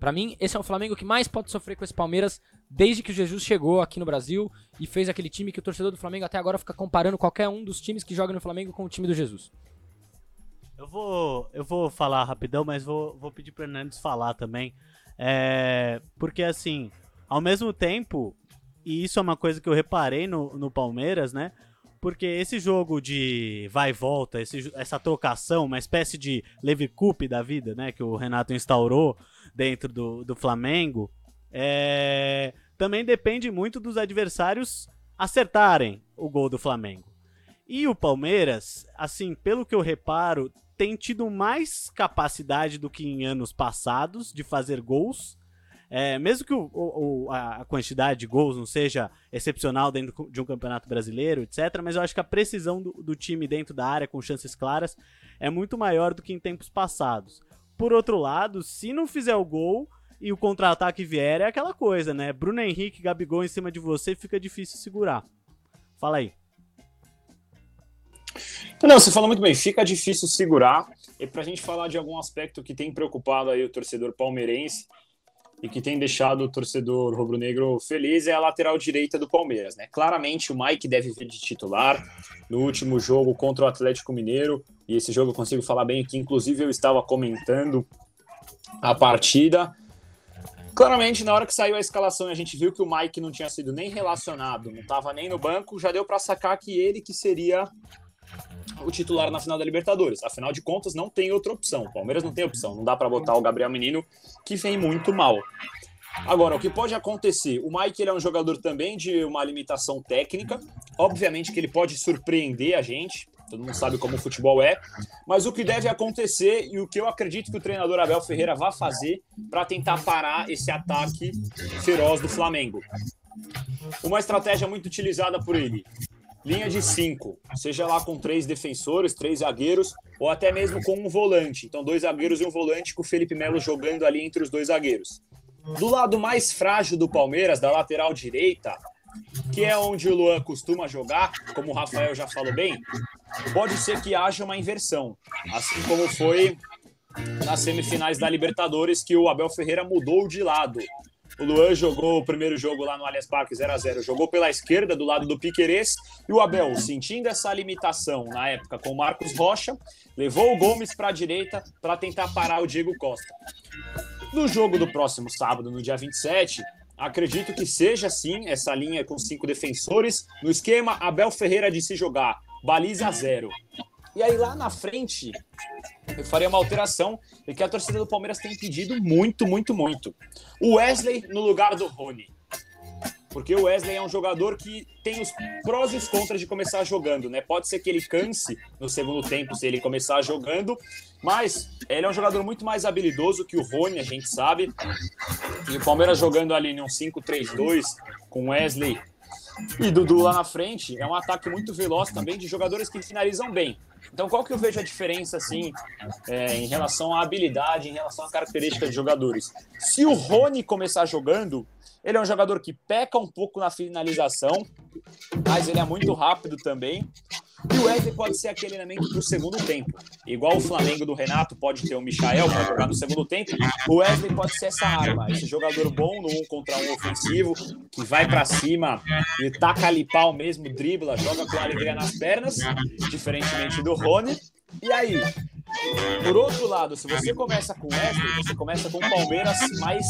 Para mim, esse é o Flamengo que mais pode sofrer com esse Palmeiras desde que o Jesus chegou aqui no Brasil e fez aquele time que o torcedor do Flamengo até agora fica comparando qualquer um dos times que joga no Flamengo com o time do Jesus. Eu vou, eu vou falar rapidão, mas vou, vou pedir pro Hernandes falar também. É, porque assim, ao mesmo tempo, e isso é uma coisa que eu reparei no, no Palmeiras, né? Porque esse jogo de vai e volta, esse, essa trocação, uma espécie de Levi Cup da vida, né? Que o Renato instaurou dentro do, do Flamengo, é, também depende muito dos adversários acertarem o gol do Flamengo. E o Palmeiras, assim, pelo que eu reparo, tem tido mais capacidade do que em anos passados de fazer gols é, mesmo que o, o, a quantidade de gols não seja excepcional dentro de um campeonato brasileiro, etc., mas eu acho que a precisão do, do time dentro da área com chances claras é muito maior do que em tempos passados. Por outro lado, se não fizer o gol e o contra-ataque vier, é aquela coisa, né? Bruno Henrique, Gabigol em cima de você, fica difícil segurar. Fala aí. Não, você falou muito bem, fica difícil segurar. E para a gente falar de algum aspecto que tem preocupado aí o torcedor palmeirense, e que tem deixado o torcedor rubro-negro feliz é a lateral direita do Palmeiras, né? Claramente o Mike deve vir de titular no último jogo contra o Atlético Mineiro, e esse jogo eu consigo falar bem que inclusive eu estava comentando a partida. Claramente, na hora que saiu a escalação a gente viu que o Mike não tinha sido nem relacionado, não estava nem no banco, já deu para sacar que ele que seria o titular na final da Libertadores. Afinal de contas, não tem outra opção. O Palmeiras não tem opção. Não dá para botar o Gabriel Menino, que vem muito mal. Agora, o que pode acontecer? O Mike ele é um jogador também de uma limitação técnica. Obviamente que ele pode surpreender a gente. Todo mundo sabe como o futebol é. Mas o que deve acontecer e o que eu acredito que o treinador Abel Ferreira vai fazer para tentar parar esse ataque feroz do Flamengo. Uma estratégia muito utilizada por ele linha de cinco, seja lá com três defensores, três zagueiros, ou até mesmo com um volante. Então, dois zagueiros e um volante com o Felipe Melo jogando ali entre os dois zagueiros. Do lado mais frágil do Palmeiras, da lateral direita, que é onde o Luan costuma jogar, como o Rafael já falou bem, pode ser que haja uma inversão, assim como foi nas semifinais da Libertadores, que o Abel Ferreira mudou de lado. O Luan jogou o primeiro jogo lá no Allianz Parque 0 a 0 jogou pela esquerda, do lado do Piquerez, e o Abel, sentindo essa limitação na época com o Marcos Rocha, levou o Gomes para a direita para tentar parar o Diego Costa. No jogo do próximo sábado, no dia 27, acredito que seja sim essa linha com cinco defensores, no esquema Abel Ferreira de se jogar, baliza zero. E aí lá na frente, eu faria uma alteração e que a torcida do Palmeiras tem pedido muito, muito, muito. O Wesley no lugar do Rony. Porque o Wesley é um jogador que tem os prós e os contras de começar jogando, né? Pode ser que ele canse no segundo tempo se ele começar jogando, mas ele é um jogador muito mais habilidoso que o Rony, a gente sabe. E o Palmeiras jogando ali num 5-3-2 com Wesley e Dudu lá na frente, é um ataque muito veloz também de jogadores que finalizam bem. Então, qual que eu vejo a diferença, assim, é, em relação à habilidade, em relação à característica de jogadores? Se o Rony começar jogando, ele é um jogador que peca um pouco na finalização, mas ele é muito rápido também. E o Wesley pode ser aquele elemento para o segundo tempo. Igual o Flamengo do Renato pode ter o Michael para jogar no segundo tempo, o Wesley pode ser essa arma, esse jogador bom no um contra um ofensivo, que vai para cima e taca ali pau mesmo, dribla, joga com alegria nas pernas, diferentemente do Rony. E aí, por outro lado, se você começa com Wesley, você começa com o Palmeiras mais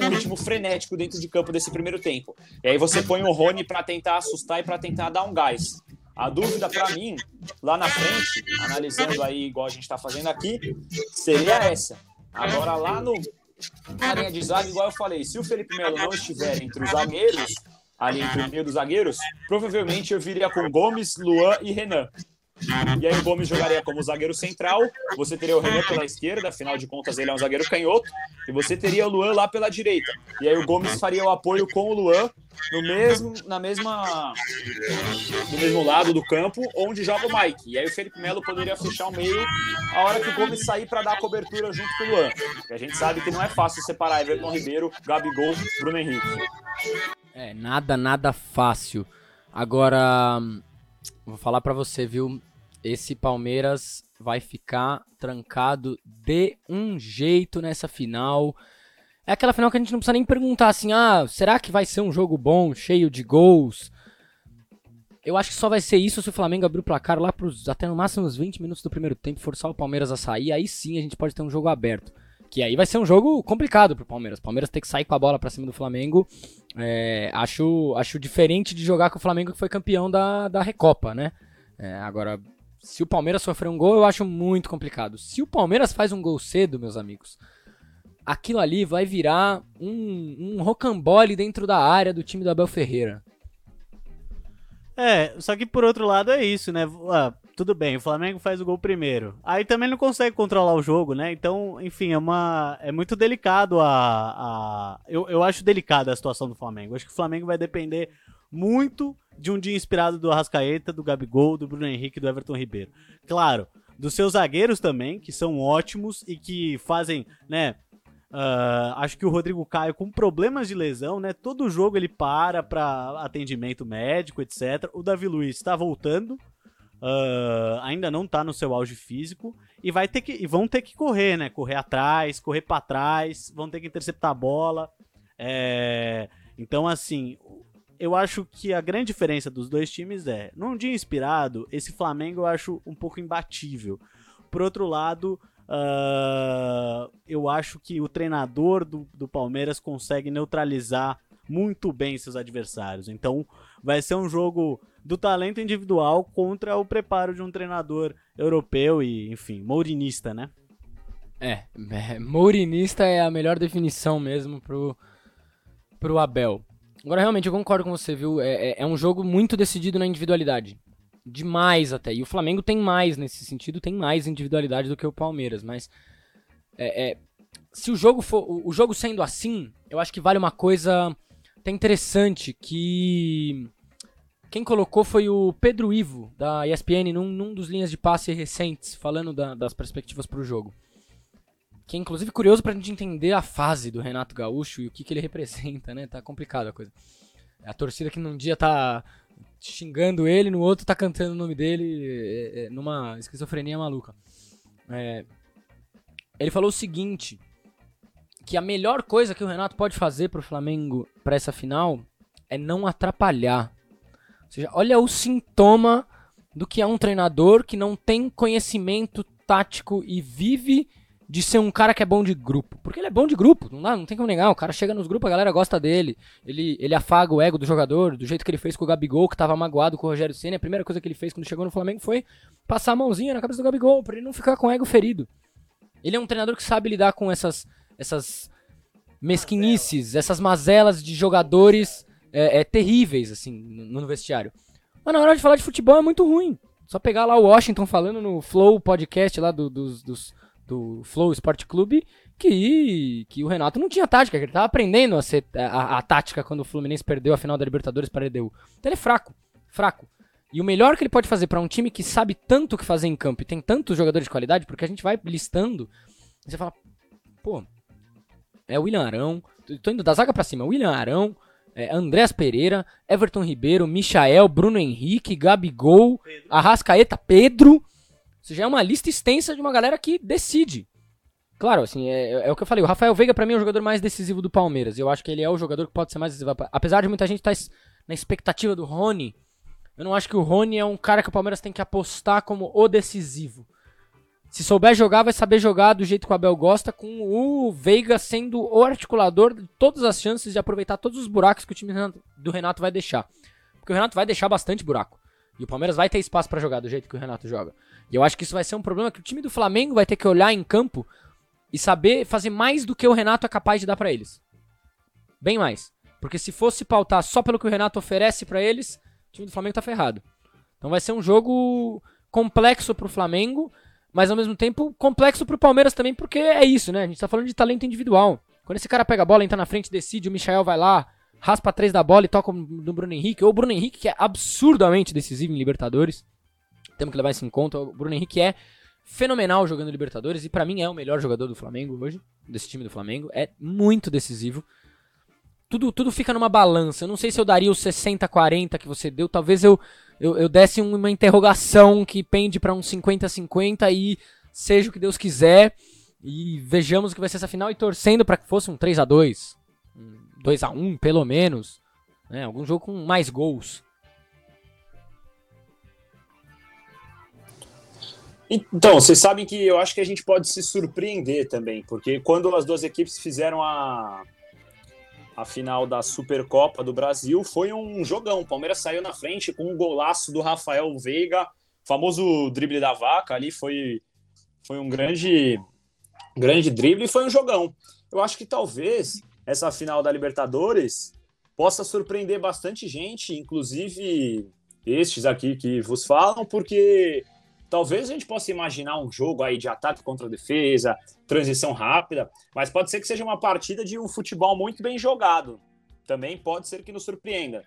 um ritmo frenético dentro de campo desse primeiro tempo. E aí você põe o Rony para tentar assustar e para tentar dar um gás. A dúvida para mim, lá na frente, analisando aí igual a gente está fazendo aqui, seria essa. Agora lá no na linha de zaga, igual eu falei, se o Felipe Melo não estiver entre os zagueiros, ali entre o meio dos zagueiros, provavelmente eu viria com Gomes, Luan e Renan. E aí o Gomes jogaria como zagueiro central, você teria o Renan pela esquerda, afinal de contas ele é um zagueiro canhoto, e você teria o Luan lá pela direita. E aí o Gomes faria o apoio com o Luan no mesmo, na mesma, no mesmo lado do campo onde joga o Mike. E aí o Felipe Melo poderia fechar o meio a hora que o Gomes sair para dar a cobertura junto com o Luan. E a gente sabe que não é fácil separar Everton Ribeiro, Gabigol, Bruno Henrique. É, nada, nada fácil. Agora, vou falar para você, viu? Esse Palmeiras vai ficar trancado de um jeito nessa final. É aquela final que a gente não precisa nem perguntar assim: ah, será que vai ser um jogo bom, cheio de gols? Eu acho que só vai ser isso se o Flamengo abrir o placar lá pros, até no máximo uns 20 minutos do primeiro tempo, forçar o Palmeiras a sair. Aí sim a gente pode ter um jogo aberto. Que aí vai ser um jogo complicado pro Palmeiras. O Palmeiras tem que sair com a bola pra cima do Flamengo. É, acho, acho diferente de jogar com o Flamengo que foi campeão da, da Recopa, né? É, agora, se o Palmeiras sofrer um gol, eu acho muito complicado. Se o Palmeiras faz um gol cedo, meus amigos, aquilo ali vai virar um, um rocambole dentro da área do time do Abel Ferreira. É, só que por outro lado é isso, né? Ah, tudo bem, o Flamengo faz o gol primeiro. Aí também não consegue controlar o jogo, né? Então, enfim, é uma. É muito delicado a. a... Eu, eu acho delicada a situação do Flamengo. Acho que o Flamengo vai depender muito de um dia inspirado do Arrascaeta, do Gabigol, do Bruno Henrique do Everton Ribeiro. Claro, dos seus zagueiros também, que são ótimos e que fazem, né? Uh, acho que o Rodrigo Caio com problemas de lesão, né? Todo jogo ele para para atendimento médico, etc. O Davi Luiz está voltando, uh, ainda não tá no seu auge físico e vai ter que vão ter que correr, né? Correr atrás, correr para trás, vão ter que interceptar a bola. É... Então, assim, eu acho que a grande diferença dos dois times é, num dia inspirado, esse Flamengo eu acho um pouco imbatível. Por outro lado, uh, eu acho que o treinador do, do Palmeiras consegue neutralizar muito bem seus adversários. Então, vai ser um jogo do talento individual contra o preparo de um treinador europeu e, enfim, mourinista, né? É, é mourinista é a melhor definição mesmo pro, pro Abel. Agora, realmente, eu concordo com você, viu? É, é, é um jogo muito decidido na individualidade. Demais até. E o Flamengo tem mais nesse sentido, tem mais individualidade do que o Palmeiras, mas. É, é, se o jogo for. O jogo sendo assim, eu acho que vale uma coisa até interessante que quem colocou foi o Pedro Ivo, da ESPN, num, num dos linhas de passe recentes, falando da, das perspectivas para o jogo. Que é inclusive curioso pra gente entender a fase do Renato Gaúcho e o que, que ele representa, né? Tá complicado a coisa. A torcida que num dia tá xingando ele, no outro tá cantando o nome dele é, é, numa esquizofrenia maluca. É, ele falou o seguinte: que a melhor coisa que o Renato pode fazer pro Flamengo para essa final é não atrapalhar. Ou seja, olha o sintoma do que é um treinador que não tem conhecimento tático e vive de ser um cara que é bom de grupo. Porque ele é bom de grupo, não, dá, não tem como negar. O cara chega nos grupos, a galera gosta dele. Ele, ele afaga o ego do jogador, do jeito que ele fez com o Gabigol, que tava magoado com o Rogério Senna. A primeira coisa que ele fez quando chegou no Flamengo foi passar a mãozinha na cabeça do Gabigol, pra ele não ficar com o ego ferido. Ele é um treinador que sabe lidar com essas, essas mesquinices, essas mazelas de jogadores é, é, terríveis, assim, no, no vestiário. Mas na hora de falar de futebol é muito ruim. Só pegar lá o Washington falando no Flow podcast lá do, dos, dos, do Flow Sport Clube que, que o Renato não tinha tática, que ele tava aprendendo a, ser, a, a tática quando o Fluminense perdeu a final da Libertadores para a EDU. Então ele é fraco, fraco. E o melhor que ele pode fazer para um time que sabe tanto o que fazer em campo e tem tantos jogadores de qualidade, porque a gente vai listando, você fala, pô, é William Arão, tô indo da zaga para cima, William Arão, é, Andrés Pereira, Everton Ribeiro, Michael, Bruno Henrique, Gabigol, Pedro. Arrascaeta, Pedro. Isso já é uma lista extensa de uma galera que decide. Claro, assim, é, é, é o que eu falei. O Rafael Veiga, para mim, é o jogador mais decisivo do Palmeiras. Eu acho que ele é o jogador que pode ser mais decisivo. Apesar de muita gente estar tá na expectativa do Rony, eu não acho que o Rony é um cara que o Palmeiras tem que apostar como o decisivo. Se souber jogar, vai saber jogar do jeito que o Abel gosta, com o Veiga sendo o articulador de todas as chances de aproveitar todos os buracos que o time do Renato vai deixar. Porque o Renato vai deixar bastante buraco. E o Palmeiras vai ter espaço para jogar do jeito que o Renato joga. E eu acho que isso vai ser um problema que o time do Flamengo vai ter que olhar em campo e saber fazer mais do que o Renato é capaz de dar para eles. Bem mais. Porque se fosse pautar só pelo que o Renato oferece para eles, o time do Flamengo tá ferrado. Então vai ser um jogo complexo pro Flamengo, mas ao mesmo tempo complexo pro Palmeiras também, porque é isso, né? A gente tá falando de talento individual. Quando esse cara pega a bola, entra na frente, decide, o Michael vai lá, raspa três da bola e toca no Bruno Henrique, ou o Bruno Henrique, que é absurdamente decisivo em Libertadores. Temos que levar isso em conta. O Bruno Henrique é fenomenal jogando Libertadores e para mim é o melhor jogador do Flamengo hoje, desse time do Flamengo. É muito decisivo. Tudo, tudo fica numa balança. Eu não sei se eu daria os 60-40 que você deu. Talvez eu, eu, eu desse uma interrogação que pende para um 50-50 e seja o que Deus quiser. E vejamos o que vai ser essa final e torcendo para que fosse um 3 a 2 um 2 a 1 pelo menos. Né? Algum jogo com mais gols. Então, vocês sabem que eu acho que a gente pode se surpreender também, porque quando as duas equipes fizeram a, a final da Supercopa do Brasil, foi um jogão. O Palmeiras saiu na frente com um golaço do Rafael Veiga, famoso drible da vaca ali, foi, foi um grande, grande drible e foi um jogão. Eu acho que talvez essa final da Libertadores possa surpreender bastante gente, inclusive estes aqui que vos falam, porque Talvez a gente possa imaginar um jogo aí de ataque contra defesa, transição rápida, mas pode ser que seja uma partida de um futebol muito bem jogado. Também pode ser que nos surpreenda.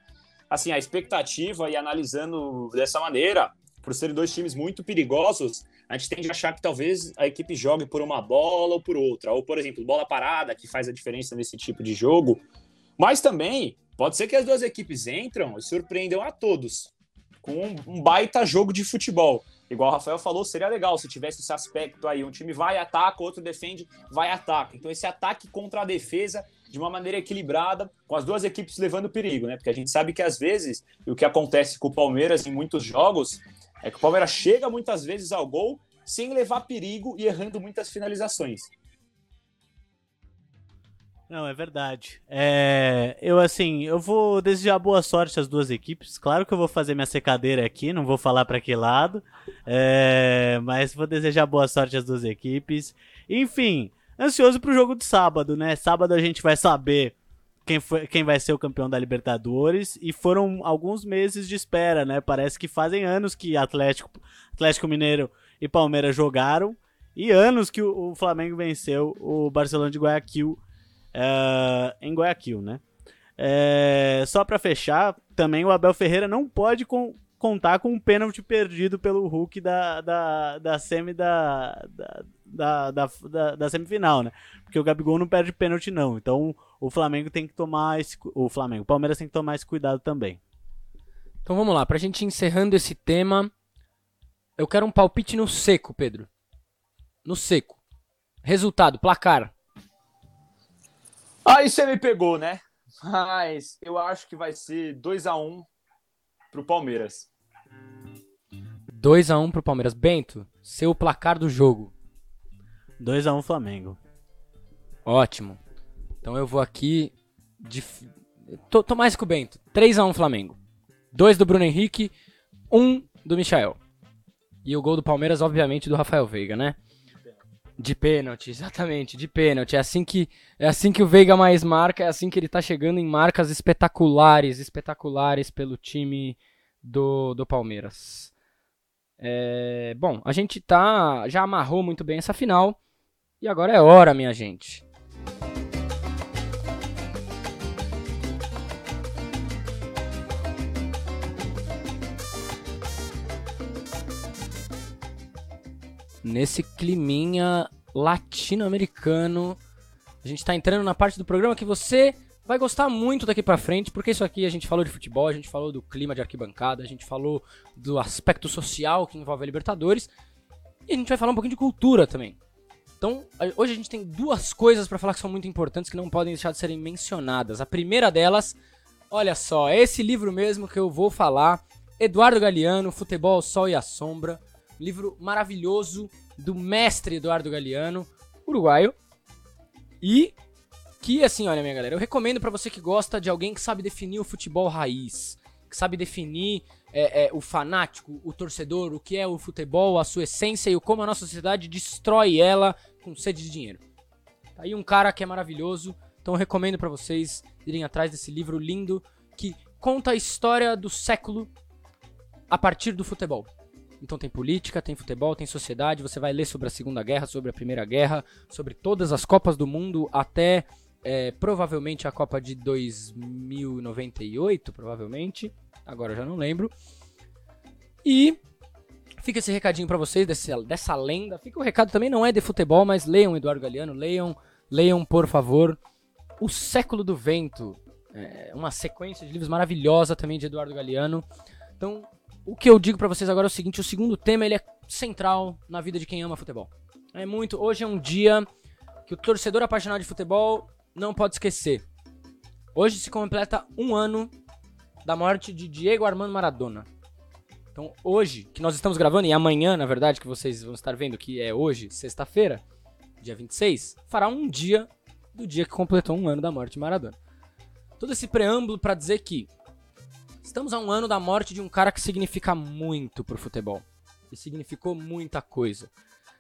Assim, a expectativa e analisando dessa maneira, por serem dois times muito perigosos, a gente tende a achar que talvez a equipe jogue por uma bola ou por outra, ou por exemplo, bola parada, que faz a diferença nesse tipo de jogo. Mas também pode ser que as duas equipes entram e surpreendam a todos. com um, baita jogo de futebol. Igual o Rafael falou, seria legal se tivesse esse aspecto aí. Um time vai, ataca, outro defende, vai, ataca. Então, esse ataque contra a defesa de uma maneira equilibrada, com as duas equipes levando perigo, né? Porque a gente sabe que às vezes, o que acontece com o Palmeiras em muitos jogos, é que o Palmeiras chega muitas vezes ao gol sem levar perigo e errando muitas finalizações. Não, é verdade. É, eu, assim, eu vou desejar boa sorte às duas equipes. Claro que eu vou fazer minha secadeira aqui, não vou falar para que lado. É, mas vou desejar boa sorte às duas equipes. Enfim, ansioso pro jogo de sábado, né? Sábado a gente vai saber quem, foi, quem vai ser o campeão da Libertadores. E foram alguns meses de espera, né? Parece que fazem anos que Atlético, Atlético Mineiro e Palmeiras jogaram. E anos que o, o Flamengo venceu o Barcelona de Guayaquil uh, em Guayaquil, né? É, só para fechar, também o Abel Ferreira não pode com, contar com um pênalti perdido pelo Hulk da, da, da semi da, da, da, da, da, semifinal, né? Porque o Gabigol não perde pênalti, não. Então o Flamengo tem que tomar esse. O Flamengo, o Palmeiras tem que tomar esse cuidado também. Então vamos lá, pra gente encerrando esse tema, eu quero um palpite no seco, Pedro. No seco. Resultado, placar. Aí você me pegou, né? Mas eu acho que vai ser 2 a 1 um pro Palmeiras. 2 a 1 um pro Palmeiras. Bento, seu placar do jogo. 2 a 1 um Flamengo. Ótimo. Então eu vou aqui de tô, tô mais que o Bento. 3 a 1 Flamengo. 2 do Bruno Henrique, 1 um do Michael. E o gol do Palmeiras, obviamente, do Rafael Veiga, né? De pênalti, exatamente, de pênalti. É assim que é assim que o Veiga mais marca, é assim que ele tá chegando em marcas espetaculares, espetaculares pelo time do, do Palmeiras. É, bom, a gente tá já amarrou muito bem essa final e agora é hora, minha gente. nesse climinha latino-americano. A gente está entrando na parte do programa que você vai gostar muito daqui para frente, porque isso aqui a gente falou de futebol, a gente falou do clima de arquibancada, a gente falou do aspecto social que envolve a Libertadores, e a gente vai falar um pouquinho de cultura também. Então, hoje a gente tem duas coisas para falar que são muito importantes que não podem deixar de serem mencionadas. A primeira delas, olha só, é esse livro mesmo que eu vou falar, Eduardo Galeano, Futebol, Sol e a Sombra livro maravilhoso do mestre Eduardo Galeano, uruguaio. E que, assim, olha, minha galera, eu recomendo para você que gosta de alguém que sabe definir o futebol raiz, que sabe definir é, é, o fanático, o torcedor, o que é o futebol, a sua essência e o como a nossa sociedade destrói ela com sede de dinheiro. Tá aí um cara que é maravilhoso, então eu recomendo para vocês irem atrás desse livro lindo que conta a história do século a partir do futebol. Então tem política, tem futebol, tem sociedade. Você vai ler sobre a Segunda Guerra, sobre a Primeira Guerra, sobre todas as Copas do Mundo até é, provavelmente a Copa de 2098, provavelmente. Agora eu já não lembro. E fica esse recadinho para vocês desse, dessa lenda. Fica o recado também, não é de futebol, mas leiam Eduardo Galeano, leiam, leiam por favor. O Século do Vento, é uma sequência de livros maravilhosa também de Eduardo Galeano. Então, o que eu digo para vocês agora é o seguinte: o segundo tema ele é central na vida de quem ama futebol. É muito. Hoje é um dia que o torcedor apaixonado de futebol não pode esquecer. Hoje se completa um ano da morte de Diego Armando Maradona. Então, hoje, que nós estamos gravando, e amanhã, na verdade, que vocês vão estar vendo, que é hoje, sexta-feira, dia 26, fará um dia do dia que completou um ano da morte de Maradona. Todo esse preâmbulo para dizer que Estamos a um ano da morte de um cara que significa muito pro futebol. E significou muita coisa.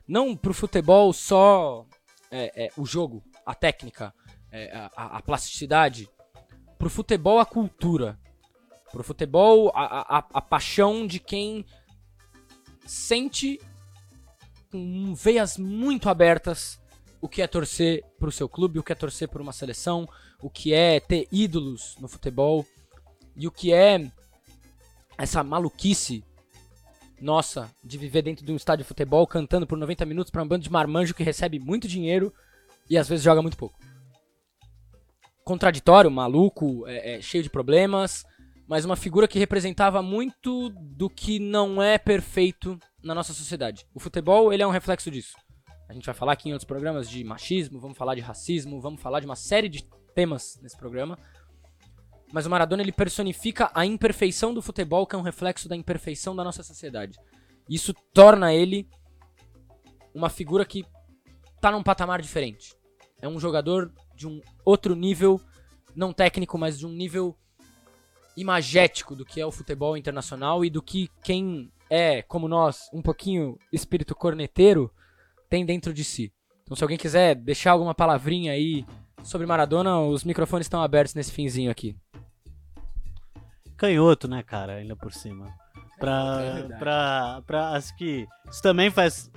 Não pro futebol só é, é, o jogo, a técnica, é, a, a, plasticidade. Pro futebol, a cultura. Pro futebol, a, a, a paixão de quem sente com veias muito abertas o que é torcer pro seu clube, o que é torcer por uma seleção, o que é ter ídolos no futebol e o que é essa maluquice nossa de viver dentro de um estádio de futebol cantando por 90 minutos para um bando de marmanjo que recebe muito dinheiro e às vezes joga muito pouco. Contraditório, maluco, é, é, cheio de problemas, mas uma figura que representava muito do que não é perfeito na nossa sociedade. O futebol, ele é um reflexo disso. A gente vai falar aqui em outros programas de machismo, vamos falar de racismo, vamos falar de uma série de temas nesse programa. Mas o Maradona ele personifica a imperfeição do futebol, que é um reflexo da imperfeição da nossa sociedade. Isso torna ele uma figura que tá num patamar diferente. É um jogador de um outro nível, não técnico, mas de um nível imagético do que é o futebol internacional e do que quem é, como nós, um pouquinho espírito corneteiro, tem dentro de si. Então, se alguém quiser deixar alguma palavrinha aí sobre Maradona, os microfones estão abertos nesse finzinho aqui. Canhoto, né, cara, ainda por cima. Pra, É pra, pra, acho que isso também faz,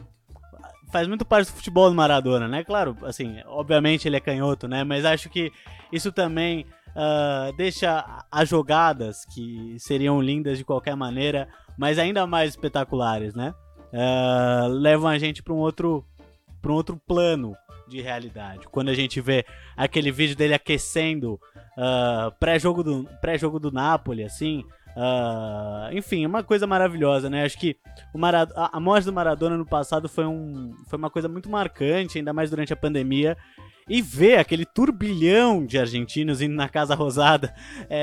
faz muito parte do futebol do Maradona, né? Claro, assim, obviamente ele é canhoto, né? Mas acho que isso também ah, deixa as jogadas, que seriam lindas de qualquer maneira, mas ainda mais espetaculares, né? Ah, levam a gente para um outro para um outro plano de realidade. Quando a gente vê aquele vídeo dele aquecendo ah, pré-jogo do pré-jogo do Napoli, assim, ah, enfim, é uma coisa maravilhosa, né? Acho que o a, a morte do Maradona no passado foi, um, foi uma coisa muito marcante, ainda mais durante a pandemia. E ver aquele turbilhão de argentinos indo na Casa Rosada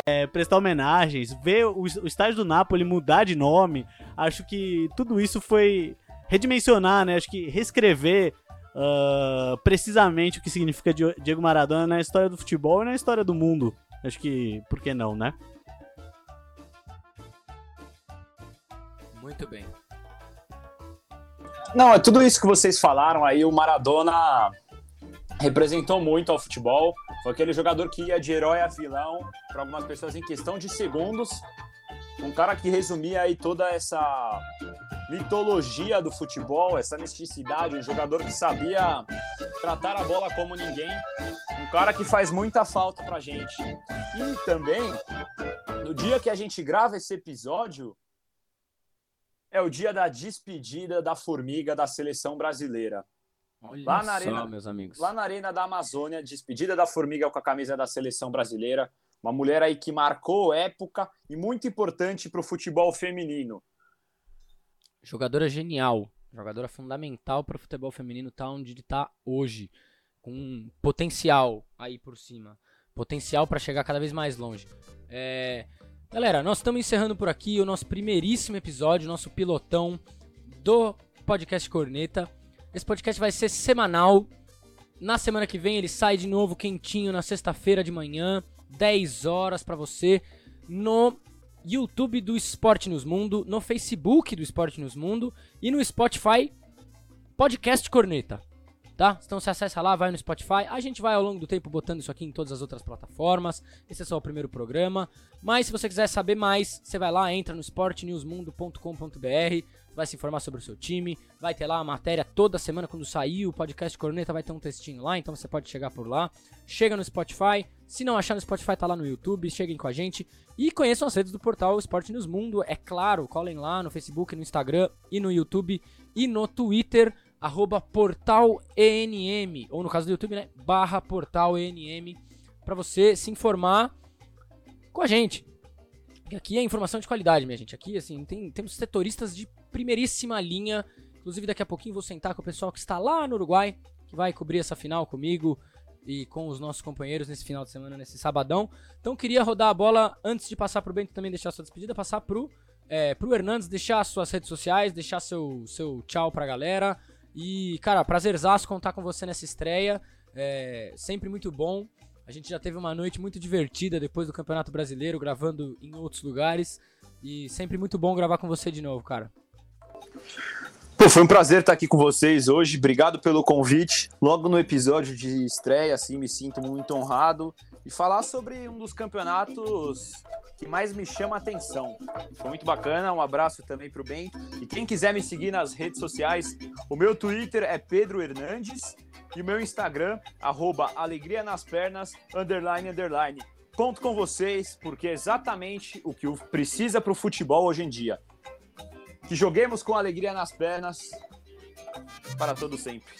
é, prestar homenagens, ver o, o estádio do Napoli mudar de nome, acho que tudo isso foi redimensionar, né? Acho que reescrever ah, precisamente o que significa Diego Maradona na história do futebol e na história do mundo. Acho que, por que não, né? Muito bem. Não, é tudo isso que vocês falaram aí. O Maradona representou muito ao futebol. Foi aquele jogador que ia de herói a vilão para algumas pessoas em questão de segundos. Um cara que resumia aí toda essa mitologia do futebol, essa misticidade, um jogador que sabia tratar a bola como ninguém. Um cara que faz muita falta pra gente. E também, no dia que a gente grava esse episódio, é o dia da despedida da formiga da seleção brasileira. Olha Lá na só, arena- meus amigos. Lá na Arena da Amazônia, despedida da formiga com a camisa da seleção brasileira. Uma mulher aí que marcou época e muito importante para o futebol feminino. Jogadora genial. Jogadora fundamental para o futebol feminino tá onde ele tá hoje. Com um potencial aí por cima. Potencial para chegar cada vez mais longe. É, Galera, nós estamos encerrando por aqui o nosso primeiríssimo episódio, nosso pilotão do podcast Corneta. Esse podcast vai ser semanal. Na semana que vem ele sai de novo quentinho na sexta-feira de manhã, 10 horas pra você no YouTube do Esporte News Mundo, no Facebook do Esporte News Mundo e no Spotify Podcast Corneta. Tá? Então você acessa lá, vai no Spotify. A gente vai ao longo do tempo botando isso aqui em todas as outras plataformas. Esse é só o primeiro programa. Mas se você quiser saber mais, você vai lá, entra no esportenewsmundo.com.br, vai se informar sobre o seu time, vai ter lá a matéria toda semana quando sair o podcast Corneta, vai ter um textinho lá, então você pode chegar por lá. Chega no Spotify, se não achar no Spotify, tá lá no YouTube, cheguem com a gente e conheçam as redes do portal Esporte News Mundo, é claro, colhem lá no Facebook, no Instagram e no YouTube e no Twitter, arroba portal ENM, ou no caso do YouTube, né, barra portal ENM, pra você se informar com a gente. Aqui é informação de qualidade, minha gente. Aqui, assim, tem, temos setoristas de primeiríssima linha. Inclusive, daqui a pouquinho vou sentar com o pessoal que está lá no Uruguai, que vai cobrir essa final comigo e com os nossos companheiros nesse final de semana, nesse sabadão. Então, queria rodar a bola antes de passar pro Bento também deixar sua despedida, passar pro, é, pro Hernandes, deixar suas redes sociais, deixar seu, seu tchau pra galera. E, cara, prazerzaço contar com você nessa estreia. É, sempre muito bom. A gente já teve uma noite muito divertida depois do Campeonato Brasileiro, gravando em outros lugares. E sempre muito bom gravar com você de novo, cara. Pô, foi um prazer estar aqui com vocês hoje. Obrigado pelo convite. Logo no episódio de estreia, assim, me sinto muito honrado. E falar sobre um dos campeonatos que mais me chama a atenção. Foi muito bacana. Um abraço também pro Bento. E quem quiser me seguir nas redes sociais, o meu Twitter é Pedro Hernandes e o meu Instagram, arroba alegria nas pernas, underline, underline. Conto com vocês, porque é exatamente o que precisa pro futebol hoje em dia. Que joguemos com alegria nas pernas para todo sempre.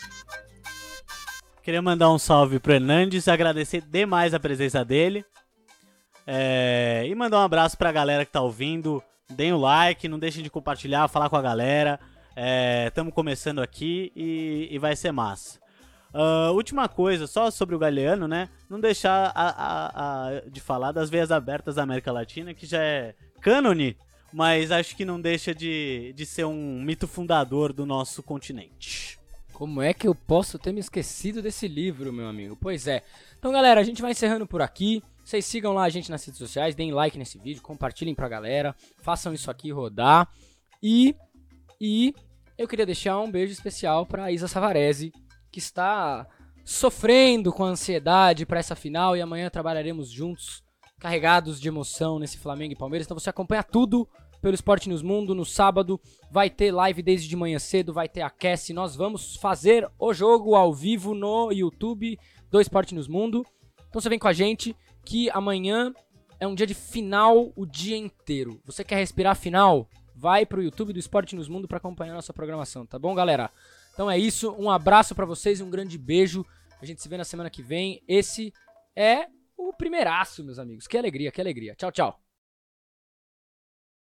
Queria mandar um salve pro Hernandes, agradecer demais a presença dele. É, e mandar um abraço pra galera que tá ouvindo. Deem o like, não deixem de compartilhar, falar com a galera. Estamos é, começando aqui e, e, vai ser massa. Uh, última coisa, só sobre o Galeano, né? Não deixar a, a, a, de falar das veias abertas da América Latina, que já é cânone, mas acho que não deixa de, de ser um mito fundador do nosso continente. Como é que eu posso ter me esquecido desse livro, meu amigo? Pois é. Então, galera, a gente vai encerrando por aqui. Vocês sigam lá a gente nas redes sociais, deem like nesse vídeo, compartilhem pra galera, façam isso aqui rodar. E e eu queria deixar um beijo especial para Isa Savarese, que está sofrendo com ansiedade para essa final e amanhã trabalharemos juntos, carregados de emoção nesse Flamengo e Palmeiras. Então você acompanha tudo pelo Esporte News Mundo no sábado. Vai ter live desde de manhã cedo, vai ter aquece. Nós vamos fazer o jogo ao vivo no YouTube do Esporte News Mundo. Então você vem com a gente que amanhã é um dia de final o dia inteiro. Você quer respirar final? Vai pro YouTube do Esporte News Mundo para acompanhar nossa programação, tá bom, galera? Então é isso, um abraço para vocês um grande beijo. A gente se vê na semana que vem. Esse é o primeiraço, meus amigos. Que alegria, que alegria. Tchau, tchau.